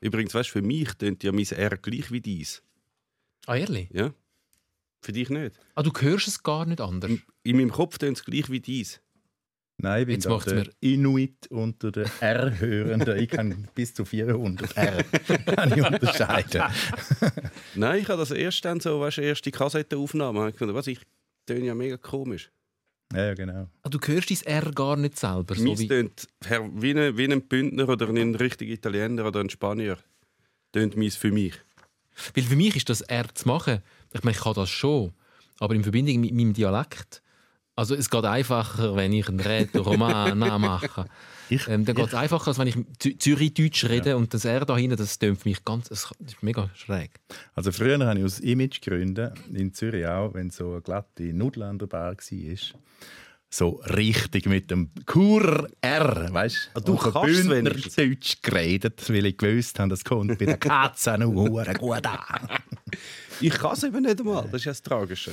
Übrigens, weißt du, für mich tönt ja mein R gleich wie dies. Ah, ehrlich? Ja. Für dich nicht. Ah, du hörst es gar nicht anders. In meinem Kopf tönt es gleich wie dies. Nein, ich bin Jetzt da macht's der mir- Inuit unter den R-Hörenden. Ich kann bis zu 400 R kann ich unterscheiden. Nein, ich habe das erst dann so, weißt du, erste Kassettenaufnahme. habe Ich gefunden, was, ich töne ja mega komisch. Ja, ja, genau. Ah, du hörst dein R gar nicht selber. So Meins wie... tönt Herr- wie ein, wie ein Bündner oder ein richtiger Italiener oder ein Spanier. Tönt meins für mich. Weil für mich ist das R zu machen, ich meine, ich kann das schon, aber in Verbindung mit meinem Dialekt, also es geht einfacher, wenn ich einen Reto Romana mache. Ich- ähm, dann geht es einfacher, als wenn ich Zü- Zürichdeutsch rede und das R da hinten, das tönt für mich ganz, das ist mega schräg. Also früher habe ich aus Imagegründen in Zürich auch, wenn so eine glatte Nudel an der Bar war, so richtig mit dem Kur R, weißt Ah, du Und so kannst. Bündnerdeutsch geredet, weil ich gewusst habe, das kommt bei der Katze noch hure gut an. Ich kann es eben nicht einmal. Das ist ja das Tragische.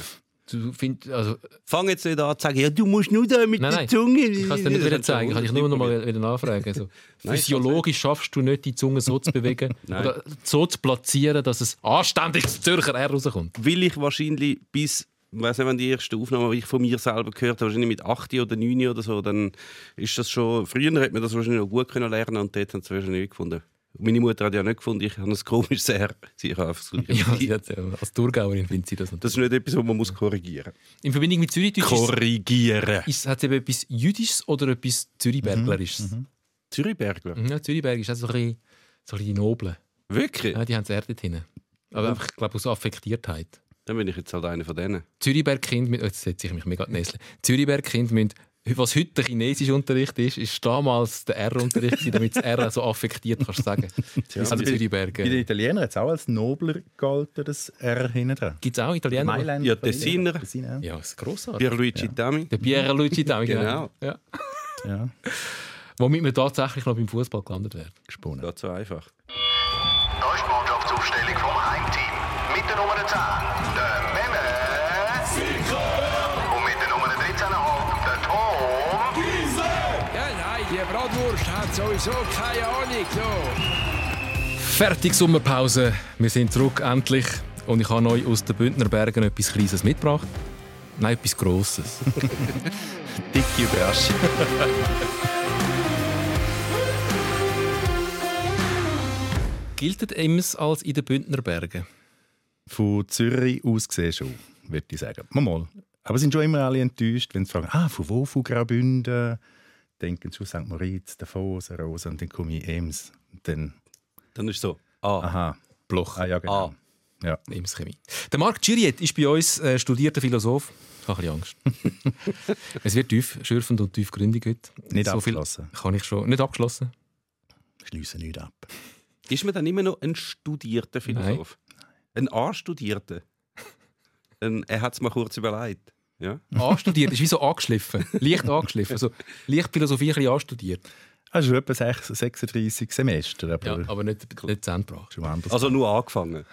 Du find, also, Fang jetzt nicht an zu sagen, ja, du musst nur da mit Nein, der nein. Zunge. ich kann es dir nicht wieder zeigen, kann ich nur noch mal wieder nachfragen. Also, Nein, physiologisch schaffst du nicht, die Zunge so zu bewegen oder so zu platzieren, dass es anständig das Zürcher R rauskommt. Will ich wahrscheinlich bis, ich weiß nicht, wenn die erste Aufnahme, die ich von mir selber gehört habe, wahrscheinlich mit 8 oder 9 oder so, dann ist das schon, früher hätte man das wahrscheinlich noch gut können lernen und dort haben sie es wahrscheinlich nicht gefunden. Meine Mutter hat ja nicht gefunden, ich habe ein komisches R. Sie hat einfach. Ja, sie hat, äh, als Thurgauerin findet sie das natürlich. Das ist nicht etwas, was man muss korrigieren In Verbindung mit Zürichdeutsch ist, Korrigieren. ist, hat es eben etwas Jüdisches oder etwas Zürichberglerisches? Zürichbergler. Mhm. Ja, Zürichberg ist auch so ein bisschen, so ein bisschen die Noblen. Wirklich? Ja, die haben das R dort hinten. Aber einfach, ich glaube, aus Affektiertheit. Dann bin ich jetzt halt einer von denen. Zürichberg-Kind, mit- jetzt setze ich mich mega näsle. Zürichberg-Kind müssen, was heute der Chinesischunterricht ist, ist damals der R-Unterricht, damit das R so affektiert kannst du sagen. also bei-. Bei den Italienern hat es auch als nobler gehalten, das R hinten dran. Gibt es auch Italiener? Mailand. Ja, Tessiner. Tessiner. Ja, das ist grossartig. Pierluigi Dami. Der Pierre Luigi Dami, Genau. Ja. Ja, Womit wir tatsächlich noch beim Fußball gelandet werden. gesponnen. Geht so einfach. Da ist sowieso keine Ahnung. So. Fertig Sommerpause. Wir sind zurück, endlich. Und ich habe euch aus den Bündner Bergen etwas Kleines mitgebracht. Nein, etwas Grosses. Dicke Überraschung. Gilt Ems als in den Bündner Bergen? Von Zürich aus gesehen schon, würde ich sagen. Mal, mal. Aber sind schon immer alle enttäuscht, wenn sie fragen, ah, von wo, von Graubünden? Denken schon St. Moritz, Davos, Rosa und dann komme ich Ems. Und dann, Dann ist so. Ah. aha, Bloch. ah ja, genau. Ah. Ja. Ems Chemie. Der Marc Giriet ist bei uns äh, studierter Philosoph. Ich habe ein bisschen Angst. es wird tief schürfend und tiefgründig heute. Nicht so viel abgeschlossen. kann ich schon. Nicht abgeschlossen? Schliessen nicht ab. Ist man dann immer noch ein studierter Philosoph? Ein A-Studierter? Er hat es mal kurz überlegt. Ja? Anstudiert ist wie so angeschliffen. Leicht angeschliffen. So, leicht Philosophie ein bisschen anstudiert. Also schon etwa sechs- 36 Semester, aber, Ja, aber nicht, nicht zu Ende gebracht. Also nur angefangen.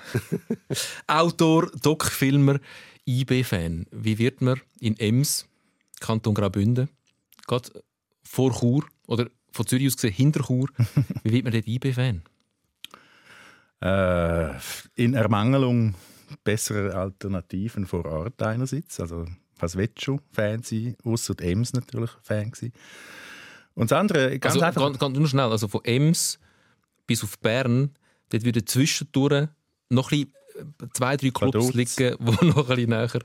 Autor, Doc-Filmer, IB-Fan. Wie wird man in Ems, Kanton Graubünden, gerade vor Chur oder von Zürich aus gesehen hinter Chur, wie wird man dort IB-Fan? Äh, in Ermangelung besserer Alternativen vor Ort einerseits. Also, was willst du Fan sein? Ausser Ems natürlich Fan gewesen. Und das andere, ganz Also, einfach... ganz, ganz nur schnell, also von Ems bis auf Bern, dort würden zwischendurch noch ein bisschen, äh, zwei, drei Clubs liegen, die noch ein bisschen näher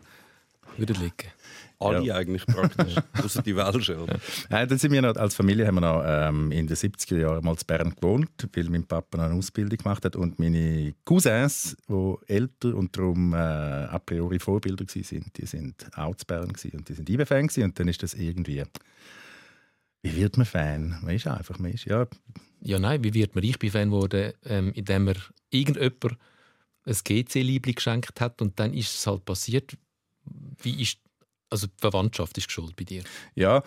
würden liegen. Alle Ja. eigentlich praktisch. Außer die Welschen. Oder? Nein, dann sind wir noch, als Familie haben wir noch ähm, in den 70er Jahren mal in Bern gewohnt, weil mein Papa noch eine Ausbildung gemacht hat und meine Cousins, die älter und darum äh, a priori Vorbilder waren, sind, die sind auch in Bern und die sind IB-Fan und dann ist das irgendwie... Wie wird man Fan? Man ist einfach, man ist, ja, Ja, nein, wie wird man ich bin Fan geworden, ähm, indem mir irgendjemand ein GC-Liebling geschenkt hat und dann ist es halt passiert. Wie ist also die Verwandtschaft ist schuld bei dir? Ja,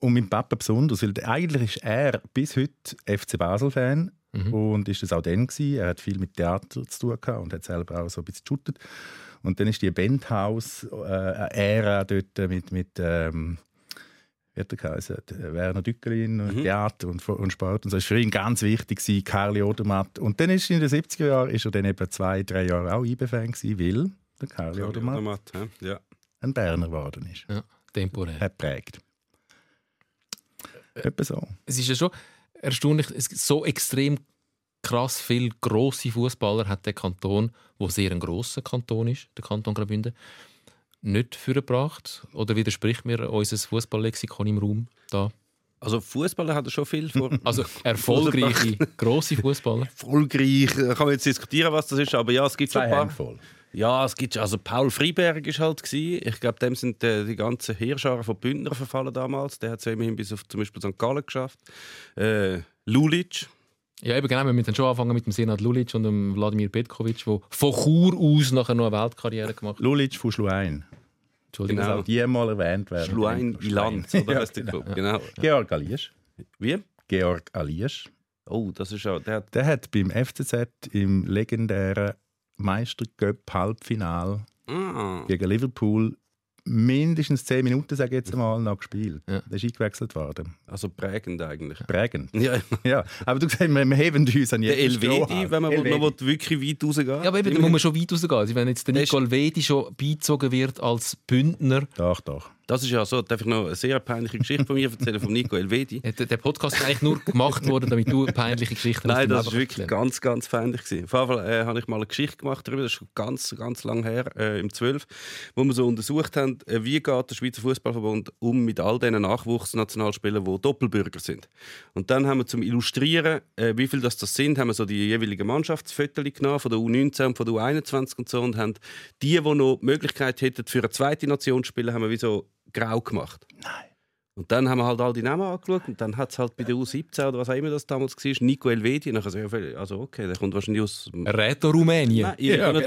und mein Papa besonders, weil eigentlich ist er bis heute FC Basel-Fan Mhm. und ist das auch dann gewesen. Er hat viel mit Theater zu tun gehabt und hat selber auch so ein bisschen geshootet. Und dann ist die Bandhaus-Ära dort mit, mit ähm, wie hat er geheißen? Werner Dückelin, mhm. Theater und, und Sport. Und so war für ihn ganz wichtig, gewesen, Karli Odermatt. Und dann ist in den 70er Jahren ist er dann etwa zwei, drei Jahre auch IB-Fan gewesen, weil der Karli Odermatt Odermatt, ja. Ein Berner geworden ist. Ja, temporär. Hat prägt. Etwa so. Es ist ja schon erstaunlich, es gibt so extrem krass viele grosse Fußballer hat der Kanton, wo sehr ein grosser Kanton ist, der Kanton Graubünden, nicht vorgebracht. Oder widerspricht mir unser Fußballlexikon im Raum da? Also Fußballer hat er schon viel vor. Also erfolgreiche, grosse Fußballer. Erfolgreich, da kann man jetzt diskutieren, was das ist, aber ja, es gibt schon Zwei ein paar. Handvoll. Ja, es gibt also Paul Freiberg ist halt gsi. Ich glaube, dem sind äh, die ganzen Heerscharen von Bündner verfallen damals. Der hat es ja immerhin bis auf zum Beispiel St. Gallen geschafft. Äh, Lulic. Ja, eben genau. Wir müssen schon anfangen mit dem Senat Lulic und dem Wladimir Petkovic, der von Chur aus nachher noch eine Weltkarriere gemacht hat. Lulic von Schluein. Entschuldigung. Genau. auch die mal erwähnt werden. Schluein Ilanz, oder Ja, genau. Club? Genau. Georg Aliesch. Wie? Georg Aliesch. Oh, das ist ja. Der hat, Der hat beim FCZ im legendären Meistercup-Halbfinal ah, gegen Liverpool mindestens 10 Minuten, sage ich jetzt mal, noch gespielt. Ja. Der ist eingewechselt worden. also prägend eigentlich. Prägend. Ja, Ja, aber du sagst, wir, wir heben uns an der jeden Elvedi, wenn man Elvedi. noch wirklich weit rausgehen Ja, aber eben, da muss man schon weit rausgehen. Also, wenn jetzt der Nicole Elvedi schon beizogen wird als Bündner, Doch, doch. Das ist ja so, darf ich noch eine sehr peinliche Geschichte von mir erzählen, von Nico Elvedi. der Podcast ist eigentlich nur gemacht worden, damit du peinliche Geschichten Nein, das war wirklich erzählen ganz, ganz feindlich. gewesen. Auf jeden Fall äh, habe ich mal eine Geschichte gemacht darüber, das ist schon ganz, ganz lang her, äh, im 12, wo wir so untersucht haben, äh, wie geht der Schweizer Fußballverband um mit all diesen Nachwuchsnationalspielern, die Doppelbürger sind. Und dann haben wir zum Illustrieren, äh, wie viel das, das sind, haben wir so die jeweiligen Mannschaftsfotos genommen, von der U19 und von der U21 und so, und haben die, die noch die Möglichkeit hätten, für eine zweite Nation zu spielen, haben wir wie so grau gemacht. Und dann haben wir halt all die Namen angeschaut und dann hat es halt bei der U17 oder was auch immer das damals war, Nico Elvedi. Nachher so, ja, also okay, der kommt wahrscheinlich aus... Reto Rumänien. Nein, ich ja, der,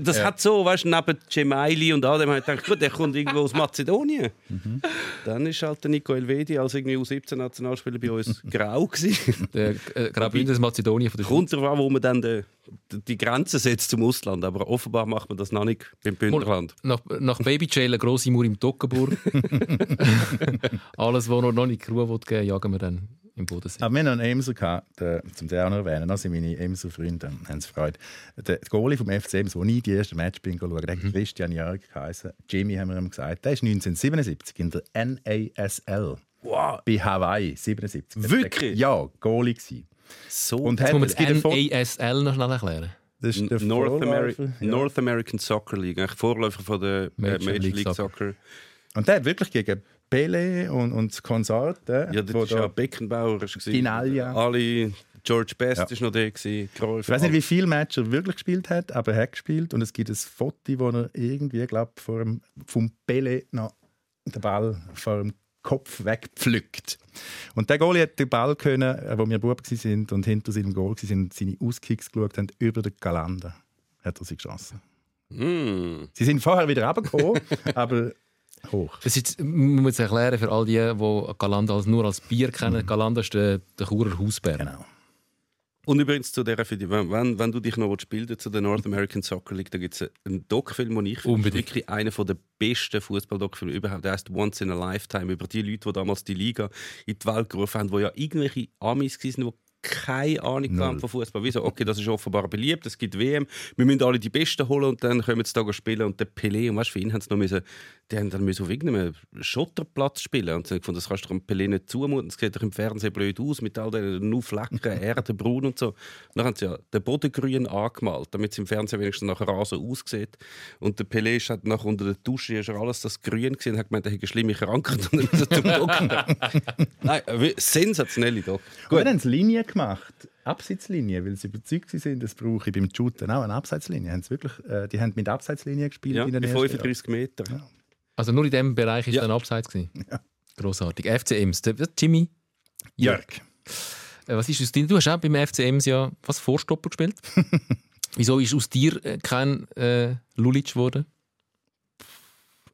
das hat so, weißt du, neben Cemaili und all dem ich gedacht, gut, der kommt irgendwo aus Mazedonien. Dann ist halt der Nico Elvedi als irgendwie U17-Nationalspieler bei uns grau gewesen. Der äh, Graubünden ist Mazedonien von der Schweiz. Kommt darauf an, wo man dann die, die Grenze setzt zum Ausland. Aber offenbar macht man das noch nicht beim Bündnerland. Nach, nach Babyjail eine grosse Mauer im Toggenburg. Alles, was noch nicht Ruhe will geben jagen wir dann im Bodensee. Aber wir haben noch einen Emser gehabt, der, zum den auch noch erwähnen, das sind meine Emser Freunde, haben es gefreut. Der Goalie vom FC Ems, wo nie die ersten Match bin schauen, der hat Christian Jörg geheißen. Jimmy haben wir ihm gesagt. Der ist 1977 in der NASL Wow, bei Hawaii 77. Wirklich? Ja, Goalie gewesen. So Und Jetzt hat muss man das NASL noch schnell erklären. das ist der North, Vorläufer, Ameri ja. North American Soccer League, eigentlich Vorläufer von der äh, Major Major, League League, Soccer. Soccer. Und der hat wirklich gegen Pele und, und Konsorten, Ja, das war ja da- Beckenbauer. ist gewesen. Finalja. Alle, George Best Ja. ist noch der, gewesen, Cruyff. Ich weiß nicht, wie viele Matches er wirklich gespielt hat, aber er hat gespielt. Und es gibt ein Foto, wo er irgendwie, glaube vor dem, vom Pele noch den Ball vor dem Kopf wegpflückt. Und der Goalie hat den Ball können, äh, wo wir Bub waren und hinter seinem Goal waren, und seine Auskicks geschaut haben, über den Galander. Hat er sie geschossen. Mm. Sie sind vorher wieder runtergekommen, aber hoch. Das ist, man muss erklären für all die, die Galanda als, nur als Bier kennen. Galanda ist der, der Churer Hausbär. Genau. Und übrigens zu der, wenn, wenn, du dich noch bilden zu der North American Soccer League, da gibt es einen Doc-Film, den ich finde, wirklich einer der besten Fußball-Doc-Filme überhaupt. Der heißt Once in a Lifetime über die Leute, die damals die Liga in die Welt gerufen haben, die ja irgendwelche Amis waren, die keine Ahnung haben von Fußball. Wieso? Okay, das ist offenbar beliebt, es gibt WM, wir müssen alle die Besten holen und dann können sie da spielen. Und der Pelé, und weißt, du, für ihn haben sie noch müssen, die haben dann müssen auf irgendeinem Schotterplatz spielen. Und sie haben gefunden, das kannst du dem Pelé nicht zumuten. Das sieht doch im Fernsehen blöd aus, mit all den nur Flecken, Erde, braun und so. Und dann haben sie ja den Boden grün angemalt, damit es im Fernsehen wenigstens nach Rasen aussieht. Und der Pelé ist halt nach unter der Dusche ist alles das grün gesehen und hat gemeint, er hätte schlimme Krankheit und dann ist zum Doktor. Nein, sensationelle Doc. Gut. Wir haben es Linie gemacht. Abseitslinie, weil sie überzeugt sind, das brauche ich beim Shooten auch eine Abseitslinie. Haben sie wirklich, äh, die haben mit Abseitslinie gespielt Ja, in den ersten 35 Metern. Also nur in diesem Bereich ist Ja. dann abseits gewesen. Grossartig. FC Ems. Der- Jimmy, Jahren. Jörg. äh, was ist aus dir? Du hast auch beim FC Ems ja was Vorstopper gespielt. Wieso ist aus dir äh, kein äh, Lulic geworden?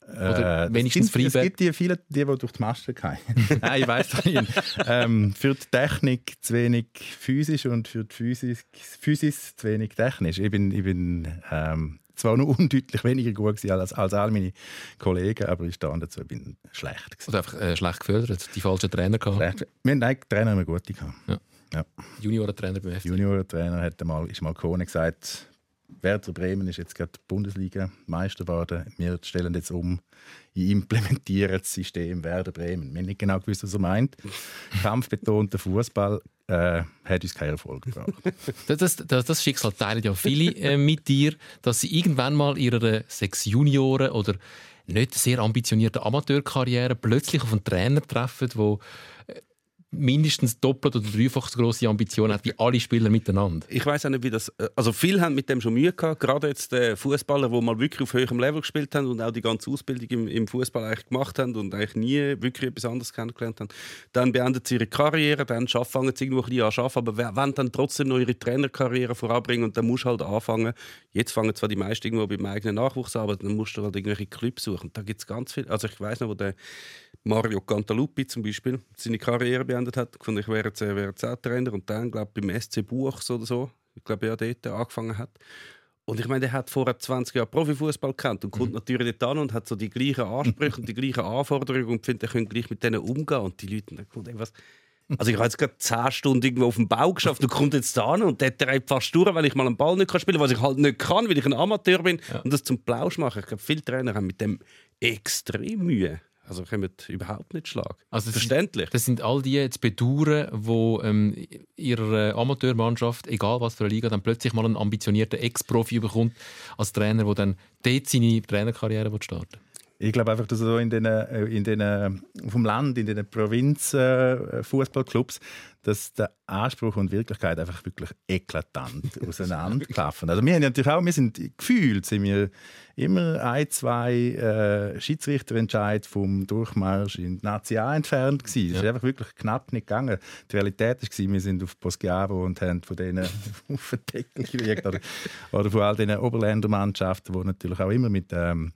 Oder Äh, wenigstens es gibt, es Freiberg. gibt die viele, die, die durch die Masten fallen. Nein, ich weiß nicht. ähm, für die Technik zu wenig physisch und für die Physis, Physis zu wenig technisch. Ich bin, ich bin ähm, zwar nur undeutlich weniger gut gewesen als, als all meine Kollegen, aber ich stand dazu, ich bin schlecht gewesen. Oder einfach äh, schlecht gefördert, die falschen Trainer gehabt. Schlecht. Wir haben eigentlich Trainer immer gute gehabt. Ja. Ja. Juniorentrainer beim FC. Junior-Trainer hat mal, ist mal Kone gesagt, Werder Bremen ist jetzt gerade Bundesliga-Meister geworden. Wir stellen jetzt um, ich implementiere das System Werder Bremen. Wir haben nicht genau gewusst, was er meint. Kampfbetonter Fußball äh, hat uns keinen Erfolg gebracht. Das, das, das, Schicksal teilen ja viele äh, mit dir, dass sie irgendwann mal ihre sechs Junioren oder nicht sehr ambitionierte Amateurkarriere plötzlich auf einen Trainer treffen, der mindestens doppelt oder dreifach so grosse Ambitionen hat wie alle Spieler miteinander. Ich weiß auch nicht, wie das. äh, Also viele haben mit dem schon Mühe gehabt. Gerade jetzt die Fußballer, die mal wirklich auf höherem Level gespielt haben und auch die ganze Ausbildung im, im Fußball eigentlich gemacht haben und eigentlich nie wirklich etwas anderes kennengelernt haben. Dann beenden sie ihre Karriere, dann fangen sie irgendwo ein bisschen an zu arbeiten, aber wollen dann trotzdem noch ihre Trainerkarriere voranbringen und dann musst du halt anfangen. Jetzt fangen zwar die meisten irgendwo beim eigenen Nachwuchs an, aber dann musst du halt irgendwelche Clubs suchen. Da gibt es ganz viel. Also ich weiß noch, wo der Mario Cantaluppi zum Beispiel seine Karriere beendet hat, gefunden, ich wäre jetzt, äh, wäre jetzt auch Trainer und dann, glaube ich, beim SC Buchs oder so, ich glaube, ja, dort angefangen hat. Und ich meine, der hat vorher 20 Jahre Profifußball gekannt und kommt natürlich dort an und hat so die gleichen Ansprüche und die gleichen Anforderungen und findet, er könnte gleich mit denen umgehen. Und die Leute dann ey, was. Also ich habe jetzt gerade 10 Stunden irgendwo auf dem Bau geschafft und kommt jetzt da an und der treibt fast durch, weil ich mal einen Ball nicht kann spielen kann, was ich halt nicht kann, weil ich ein Amateur bin und das zum Plausch mache. Ich glaube, viele Trainer haben mit dem extrem Mühe. Also kommen überhaupt nicht Schlag. Also das sind- Verständlich. Das sind all die jetzt Bedauern, die ähm, ihrer Amateurmannschaft, egal was für eine Liga, dann plötzlich mal einen ambitionierten Ex-Profi bekommt als Trainer, der dann dort seine Trainerkarriere will starten Ich glaube einfach, dass so in den, äh, in den auf dem Land, in den Provinz äh, Fußballclubs, dass der Anspruch und Wirklichkeit einfach wirklich eklatant auseinanderklaffen. Also wir haben ja natürlich auch, wir sind gefühlt, sind wir immer ein, zwei äh, Schiedsrichterentscheid vom Durchmarsch in die Nazi A entfernt gewesen. Das ist einfach wirklich knapp nicht gegangen. Die Realität war, wir sind auf Poschiavo und haben von denen auf den Deckel gekriegt. Oder, oder von all diesen Oberländermannschaften, die natürlich auch immer mit ähm,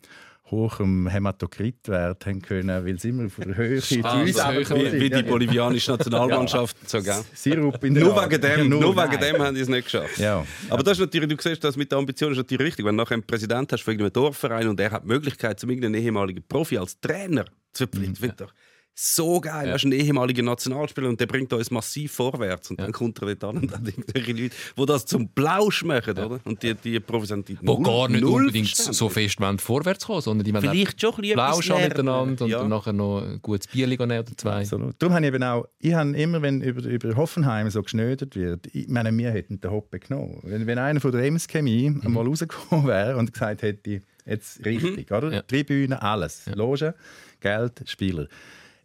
hohem Hämatokritwert haben können, weil sie immer von der Höhe zu Ah, Wie, wie die Ja, bolivianische Nationalmannschaft. So, gell? Sirup in der Nur wegen dem, Nur- nur wegen dem haben die es nicht geschafft. Ja. Aber das ist natürlich, du siehst, das mit der Ambition ist natürlich richtig. Wenn du nachher einen Präsident hast von irgendeinem Dorfverein und er hat die Möglichkeit, zum irgendeinen ehemaligen Profi als Trainer zu verpflichten, doch so geil. Er ist ein ehemaliger Nationalspieler und der bringt uns massiv vorwärts. Und dann kommt er dort an und hat irgendwelche Leute, die das zum Plausch machen, oder? Und die, die Profis haben die Wo null- gar nicht unbedingt Verständnis. so fest wollen vorwärts kommen, sondern die wollen Vielleicht schon ein lernen. miteinander und Ja. dann nachher noch ein gutes Bier nehmen oder zwei. Absolut. Darum habe ich eben auch, ich habe immer, wenn über, über Hoffenheim so geschnödert wird, ich meine, wir hätten den Hoppe genommen. Wenn, wenn einer von der Ems Chemie Mhm. einmal rausgekommen wäre und gesagt hätte, jetzt richtig, oder? Ja. Tribüne, alles. Loge, Geld, Spieler.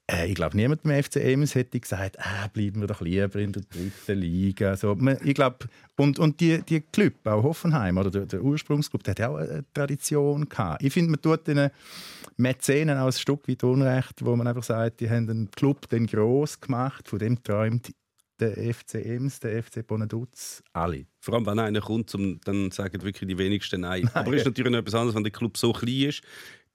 Äh, ich glaube, niemand beim FC Ems hätte gesagt, ah, bleiben wir doch lieber in der dritten Liga. So, man, ich glaube, und, und die, die Club, auch Hoffenheim, oder der, der Ursprungsclub, der hat ja auch eine Tradition gehabt. Ich finde, man tut den Mäzenen auch ein Stück weit Unrecht, wo man einfach sagt, die haben den Club den gross gemacht, von dem träumt der FC Ems, der FC Bonaduz, alle. Vor allem, wenn einer kommt, zum, dann sagen wirklich die wenigsten Nein. Aber es ist natürlich noch etwas anderes, wenn der Club so klein ist.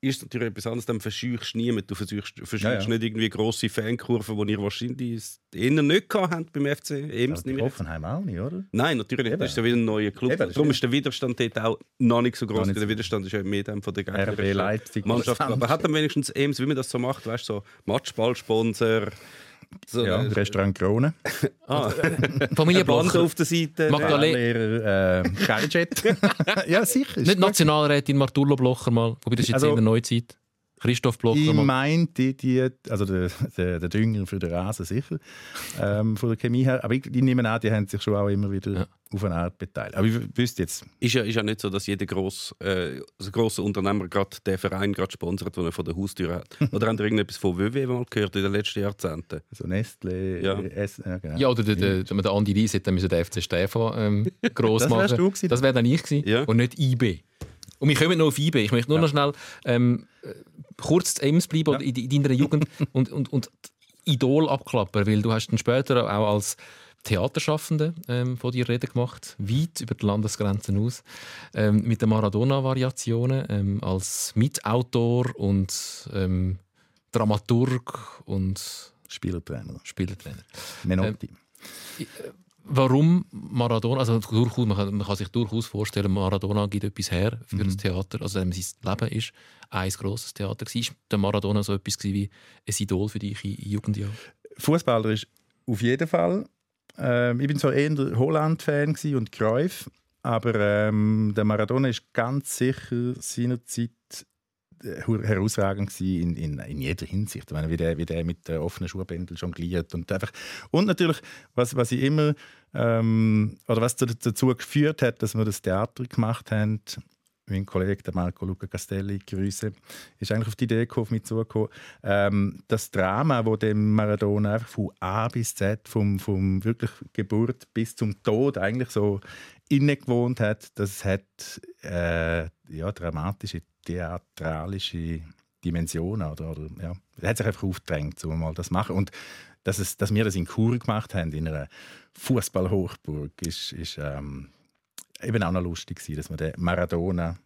Ist natürlich etwas anderes, dann verscheuchst du niemanden. Du verscheuchst, verscheuchst Ja, ja. nicht irgendwie grosse Fankurven, die ihr wahrscheinlich eher nicht gehabt habt beim FC Ems. Jetzt. Hoffenheim auch nicht, oder? Nein, natürlich nicht. Das ist ja wieder ein neuer Club. Eben, Darum ist- der Widerstand dort auch noch nicht so groß. nicht Der Widerstand ist ja mehr dem von der RB Leipzig. Mannschaft. Aber hat dann wenigstens Ems, wie man das so macht, weißt du, so Matchballsponsor, so Ja, äh, Restaurant Krone. ah, Familie Blocher, auf der Seite. Magdalena- äh, Gadget. ja, sicher. nicht. Nationalrätin Martullo Blocher mal, wobei das ist jetzt Also- in der Neuzeit. Christoph Blocher Ich meinte, die, also der, der, der Dünger für den Rasen sicher, ähm, von der Chemie her. Aber ich, ich nehme an, die haben sich schon auch immer wieder Ja. auf eine Art beteiligt. Aber ich wüsste jetzt, Ist ja, ist ja nicht so, dass jeder gross, äh, also grosse Unternehmer gerade den Verein gerade sponsert, den er vor der Haustür hat. Oder haben ihr irgendetwas von WW mal gehört in den letzten Jahrzehnten? so Nestle, Ja. S, ja, genau. Ja, oder der, der, der, der Andi Lies hätte dann müssen den FC Stefan ähm, gross Das machen. wärst du gewesen. Das wäre dann ich gewesen Ja. und nicht IB. Und wir kommen noch auf IB. Ich möchte nur noch schnell ähm, äh, kurz zu Ems bleiben oder in, in deiner Jugend und, und, und Idol abklappern, weil du hast dann später auch als Theaterschaffende ähm, von dir Reden gemacht, weit über die Landesgrenzen aus, ähm, mit den Maradona-Variationen ähm, als Mitautor und ähm, Dramaturg und Spielertrainer. Spielertrainer. Menotti. Warum Maradona, also durchaus, man, kann, man kann sich durchaus vorstellen, Maradona gibt etwas her für Mhm. das Theater. Also sein Leben ist ein grosses Theater. War Ist der Maradona so etwas wie ein Idol für dich in Jugendjahren? Fußballer ist auf jeden Fall. Ähm, ich bin so eher Holland-Fan und Cruyff, aber ähm, der Maradona ist ganz sicher seinerzeit herausragend in, in, in jeder Hinsicht. Ich meine, wie der, wie der mit der offenen Schuhbändel jongliert und einfach und natürlich was, was ich immer ähm, oder was zu- dazu geführt hat, dass wir das Theater gemacht haben. Mein Kollege Marco Luca Castelli, Grüße, ist eigentlich auf die Idee gekommen, auf mich zugekommen. Ähm, das Drama, wo dem Maradona einfach von A bis Z, vom, vom wirklich Geburt bis zum Tod eigentlich so inne gewohnt hat, das hat äh, ja, dramatische, theatralische Dimensionen. Oder, oder, ja. Er hat sich einfach aufgedrängt, so mal das machen. Und dass, es, dass wir das in Chur gemacht haben, in einer Fußballhochburg, ist, ist ähm, eben auch noch lustig gewesen, dass wir den Maradona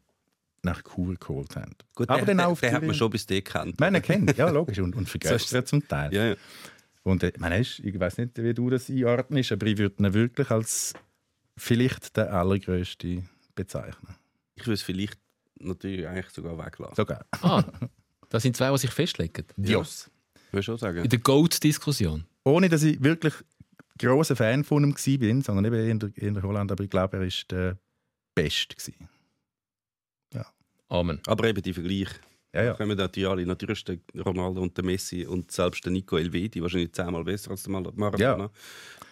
nach Chur geholt haben. Gut, Aber den, dann auch den, den hat man schon bis den gekannt. Man kennt, ja logisch, und, und So ist vergessen zum Teil. Ja, ja. Und äh, ich meine, ist- ich weiß nicht, wie du das einordnest, aber ich würde ihn wirklich als vielleicht der allergrößte bezeichnen. Ich würde es vielleicht natürlich eigentlich sogar weglassen. Sogar. Ah, das sind zwei, die sich festlegen. Dios. Würde ich schon sagen. In der Goat-Diskussion. Ohne, dass ich wirklich großer Fan von ihm war, sondern eben in der, in der Holland, aber ich glaube, er war der Beste. Gewesen. Amen. Aber eben die Vergleich. Ja, ja. Kommen natürlich alle. Natürlich ist der Ronaldo und der Messi und selbst der Nico Elvedi wahrscheinlich zehnmal besser als der Mar- Maradona. Ja.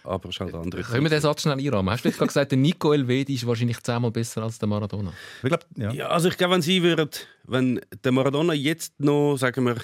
Aber es ist halt eine andere Können wir den Satz schnell einrahmen? Hast du gerade gesagt, der Nico Elvedi ist wahrscheinlich zehnmal besser als der Maradona? Ich glaube, ja. Ja, also ich glaube, wenn sie würden, wenn der Maradona jetzt noch, sagen wir,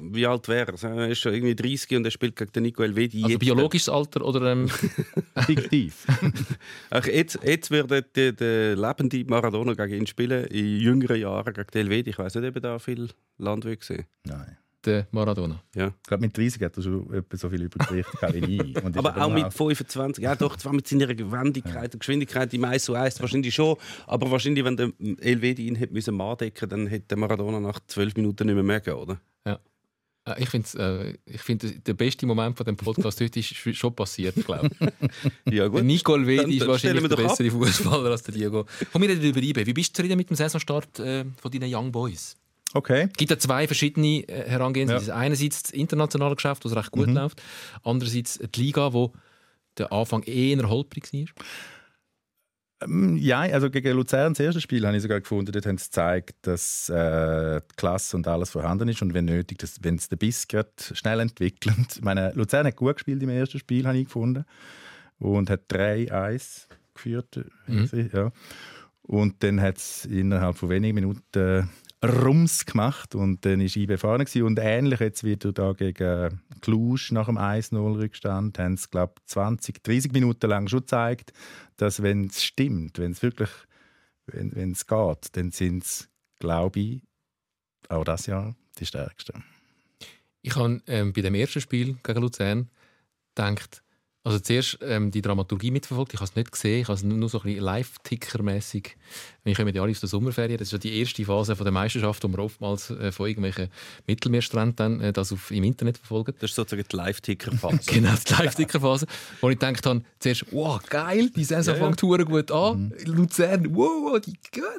wie alt wäre er? Er ist schon irgendwie 30 und er spielt gegen den Nico Elvedi. Also jetzt. biologisches Alter oder ähm, fiktiv. Ach, jetzt, jetzt würde der, der lebende Maradona gegen ihn spielen, in jüngeren Jahren gegen den Elvedi. Ich weiß nicht, ob er da viel Landwirt gesehen Nein. der Maradona? ja. Ich glaube, mit 30 hat er schon etwa so viel Übergewicht wie ich. Aber auch mit 25, ja doch, zwar mit seiner Gewendigkeit und Geschwindigkeit im 1 zu 1 wahrscheinlich schon, aber wahrscheinlich, wenn der Elvedi ihn hätte müssen andecken dann hätte der Maradona nach 12 Minuten nicht mehr merken, oder? Äh, Ich finde, äh, ich find, der beste Moment von dem Podcast heute ist schon passiert, glaube ich. Ja Der Nico Dann- Elvedi ist wahrscheinlich der bessere Fußballer als der Diego. Komm, wir reden über IB. Wie bist du zufrieden mit dem Saisonstart äh, von deinen Young Boys? Okay. Es gibt ja zwei verschiedene äh, Herangehensweisen. Ja. Einerseits das internationale Geschäft, das recht gut läuft. Andererseits die Liga, wo der Anfang eher holprig war. Ähm, Ja, also gegen Luzern, das erste Spiel, habe ich sogar gefunden, dort haben sie gezeigt, dass äh, die Klasse und alles vorhanden ist und wenn nötig, dass, wenn es den Biss schnell entwickelt. Ich meine, Luzern hat gut gespielt im ersten Spiel, habe ich gefunden. Und hat 3-1 geführt. Mhm. Ja. Und dann hat es innerhalb von wenigen Minuten Rums gemacht und dann war IB vorne. Gewesen. Und ähnlich jetzt wieder da gegen Cluj nach dem 1-0-Rückstand haben sie, glaube 20, 30 Minuten lang schon gezeigt, dass wenn es stimmt, wenn es wirklich wenn es geht, dann sind es, glaube ich, auch das Jahr die Stärksten. Ich habe ähm, bei dem ersten Spiel gegen Luzern gedacht, also zuerst ähm, die Dramaturgie mitverfolgt, ich habe es nicht gesehen, ich habe es nur so ein bisschen live-ticker-mässig. Wir kommen ja alle aus der Sommerferien, das ist ja die erste Phase von der Meisterschaft, wo wir oftmals äh, von irgendwelchen Mittelmeerstränden dann, äh, das auf, im Internet verfolgen. Das ist sozusagen die Live-Ticker-Phase. Genau, die Live-Ticker-Phase. Wo ich gedacht habe, zuerst, wow, geil, die Saison Ja, ja. fängt gut an. Luzern, wow, die,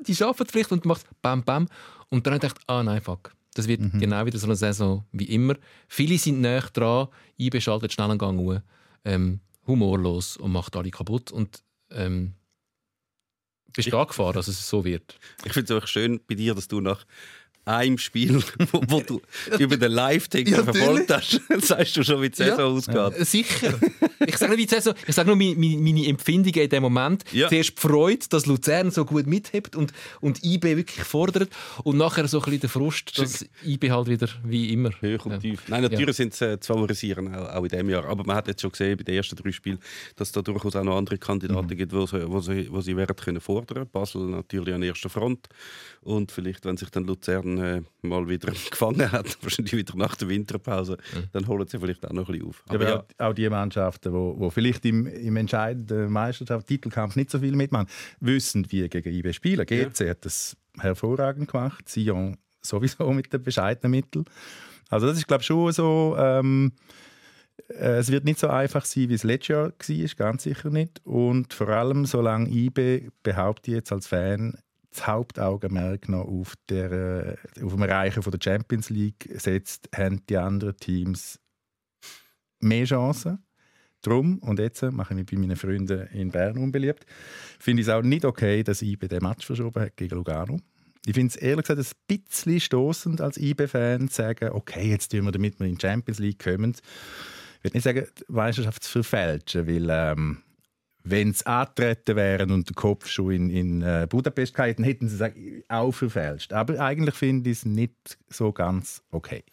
die schaffen es vielleicht und macht bam, bam. Und dann habe ich gedacht, ah nein, fuck. Das wird genau wieder so eine Saison wie immer. Viele sind näher dran, IB schaltet schnell einen Gang hoch, ähm, humorlos und macht alle kaputt. Und ähm, bist du angefahren, dass es so wird? Ich finde es auch schön bei dir, dass du nach einem Spiel, wo, wo du über den Live-Ticker Ja, verfolgt hast, sagst du schon, wie die Saison ausgeht. Äh, Sicher. Ich sage nicht, wie die Saison, ich sage nur meine, meine, Empfindungen in dem Moment. Ja. Zuerst die Freude, dass Luzern so gut mithebt und, und IB wirklich fordert. Und nachher so ein bisschen der Frust, dass IB halt wieder wie immer. Hoch und Ja. tief. Nein, natürlich sind sie äh, zu favorisieren, auch, auch in diesem Jahr. Aber man hat jetzt schon gesehen, bei den ersten drei Spielen, dass es da durchaus auch noch andere Kandidaten gibt, wo sie, wo sie, wo sie werden können fordern Basel natürlich an erster Front. Und vielleicht, wenn sich dann Luzern äh, mal wieder gefangen hat, wahrscheinlich wieder nach der Winterpause, dann holen sie vielleicht auch noch ein bisschen auf. Aber Aber ja, auch, die Mannschaften, die wo, wo vielleicht im, im entscheidenden Meisterschaft, Titelkampf nicht so viel mitmachen, wissen, wie gegen IB spielen. GC hat das hervorragend gemacht, Sion sowieso mit den bescheidenen Mitteln. Also das ist, glaube ich, schon so... Ähm, Äh, es wird nicht so einfach sein, wie es letztes Jahr war, ganz sicher nicht. Und vor allem, solange IB, behaupte ich jetzt als Fan, das Hauptaugenmerk noch auf, der, äh, auf dem Erreichen der Champions League setzt, haben die anderen Teams mehr Chancen. Drum, und jetzt mache ich mich bei meinen Freunden in Bern unbeliebt, finde ich es auch nicht okay, dass IB den Match verschoben hat gegen Lugano. Ich finde es ehrlich gesagt ein bisschen stoßend als IB-Fan zu sagen, okay, jetzt tun wir damit wir in die Champions League kommen. Ich würde nicht sagen, die Meisterschaft zu verfälschen, weil ähm, wenn sie antreten wären und der Kopf schon in, in äh, Budapest gehalten, hätten sie es auch verfälscht. Aber eigentlich finde ich es nicht so ganz okay.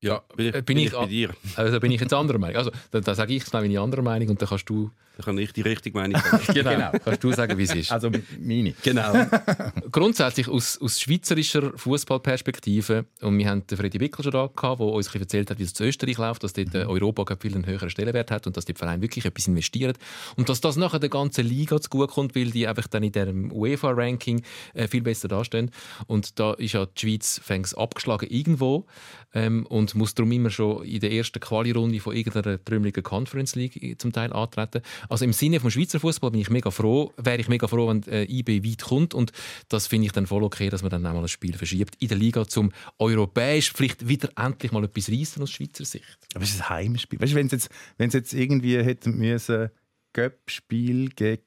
Ja, bin ich, Äh, bin bin ich, ich bei dir. Also da bin ich jetzt anderer Meinung. Also da, da sage ich meine andere Meinung und dann kannst du, Da kann ich die richtige Meinung sagen. genau, kannst du sagen, wie es ist. Also meine. genau. Grundsätzlich aus, aus schweizerischer Fußballperspektive, und wir haben den Freddy Wickel schon da gehabt, der uns ein bisschen erzählt hat, wie es zu Österreich läuft, dass dort äh, Europa viel einen höheren Stellenwert hat und dass die Vereine wirklich etwas investieren. Und dass das nachher der ganzen Liga zu gut kommt, weil die einfach dann in diesem UEFA-Ranking äh, viel besser dastehen. Und da ist ja die Schweiz fängs abgeschlagen irgendwo ähm, und muss darum immer schon in der ersten Quali-Runde von irgendeiner trümmeligen Conference League zum Teil antreten. Also im Sinne vom Schweizer Fußball bin ich mega froh, wäre ich mega froh, wenn äh, IB weit kommt und das finde ich dann voll okay, dass man dann auch mal ein Spiel verschiebt in der Liga, zum europäisch vielleicht wieder endlich mal etwas reissen aus Schweizer Sicht. Aber es ist ein Heimspiel. Weißt du, wenn es jetzt, jetzt irgendwie hätten müssen, Göpp-Spiel gegen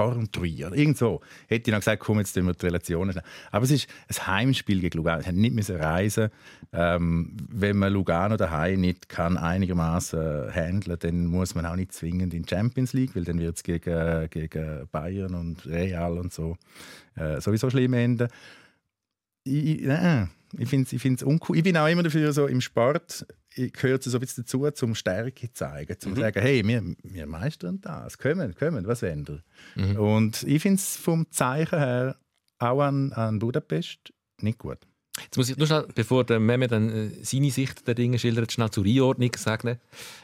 Barntrier, irgend so, hätte ich noch gesagt, komm, jetzt tun wir die Relationen. schnell. Aber es ist ein Heimspiel gegen Lugano. Sie haben nicht müssen reisen. Ähm, wenn man Lugano daheim nicht kann einigermaßen handeln, dann muss man auch nicht zwingend in die Champions League, weil dann wird es gegen, gegen Bayern und Real und so äh, sowieso schlimm enden. Ich, ich, nein, ich finde es ich uncool. Ich bin auch immer dafür, so im Sport gehört so ein bisschen dazu, zum Stärke zu zeigen, zum zu sagen, hey, wir, wir meistern das, kommen, kommen, was wollen wir? Und ich finde es vom Zeichen her auch an, an Budapest nicht gut. Jetzt muss ich nur schnell, bevor der Mehmet dann äh, seine Sicht der Dinge schildert, schnell zur Einordnung sagen.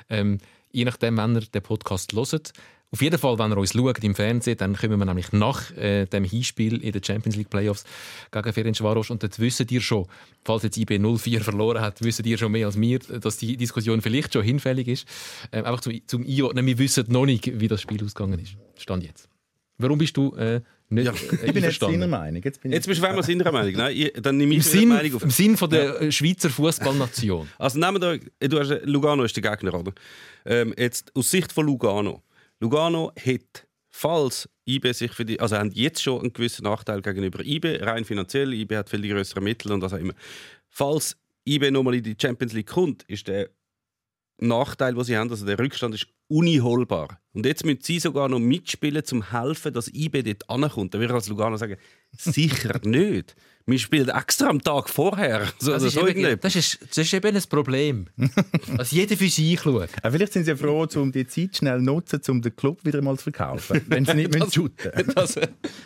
Ähm, je nachdem, wenn ihr den Podcast hört, auf jeden Fall, wenn ihr uns schaut im Fernsehen, dann kommen wir nämlich nach äh, dem Hinspiel in den Champions League Playoffs gegen Ferencvaros und dort wisst ihr schon, falls jetzt IB 0-4 verloren hat, wisst ihr schon mehr als wir, dass die Diskussion vielleicht schon hinfällig ist. Ähm, einfach zum, zum Einordnen, wir wissen noch nicht, wie das Spiel ausgegangen ist. Stand jetzt. Warum bist du äh, nicht Ja, äh, Ich bin jetzt einverstanden? seiner Meinung. Jetzt, bin Jetzt bist du einmal seiner Meinung. Nein, ich, dann nehme Im ich meine Sinn, Meinung auf. Im Sinn von der äh, Schweizer Fußballnation. Also nehmen wir da, du hast, Lugano ist der Gegner, oder? Ähm, jetzt aus Sicht von Lugano. Lugano hat, falls IB sich für die, also haben jetzt schon einen gewissen Nachteil gegenüber IB, rein finanziell. IB hat viel größere Mittel und was auch immer. Falls IB nochmal in die Champions League kommt, ist der Nachteil, den sie haben, also der Rückstand ist uniholbar. Und jetzt müssen sie sogar noch mitspielen, um zu helfen, dass IB dort ankommt. Da würde ich als Lugano sagen, sicher nicht. Wir spielen extra am Tag vorher. So, Das ist, so eben, das, ist, das ist eben ein Problem. Dass jeder für sich schaut. Aber vielleicht sind sie ja froh, um die Zeit schnell zu nutzen, um den Club wieder mal zu verkaufen, wenn sie nicht müssen shooten das,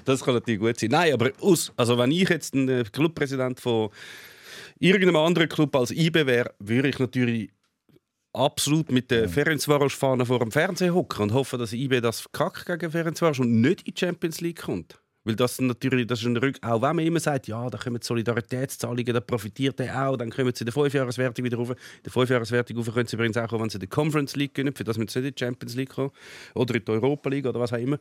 das kann natürlich gut sein. Nein, aber aus, also wenn ich jetzt ein äh, Clubpräsident von irgendeinem anderen Club als IB wäre, würde ich natürlich absolut mit der Ferencvaros-Fahne vor dem Fernseher hocken und hoffen, dass IB das verkackt gegen Ferencvaros und nicht in die Champions League kommt. Weil das natürlich, das ist ein Rück, auch wenn man immer sagt, ja, da kommen Solidaritätszahlungen, da profitiert er auch, dann kommen sie in der Fünfjahreswertung wieder rauf. In der Fünfjahreswertung rauf können sie übrigens auch, kommen, wenn sie in die Conference League gehen, für das müssen sie nicht in die Champions League kommen oder in die Europa League oder was auch immer.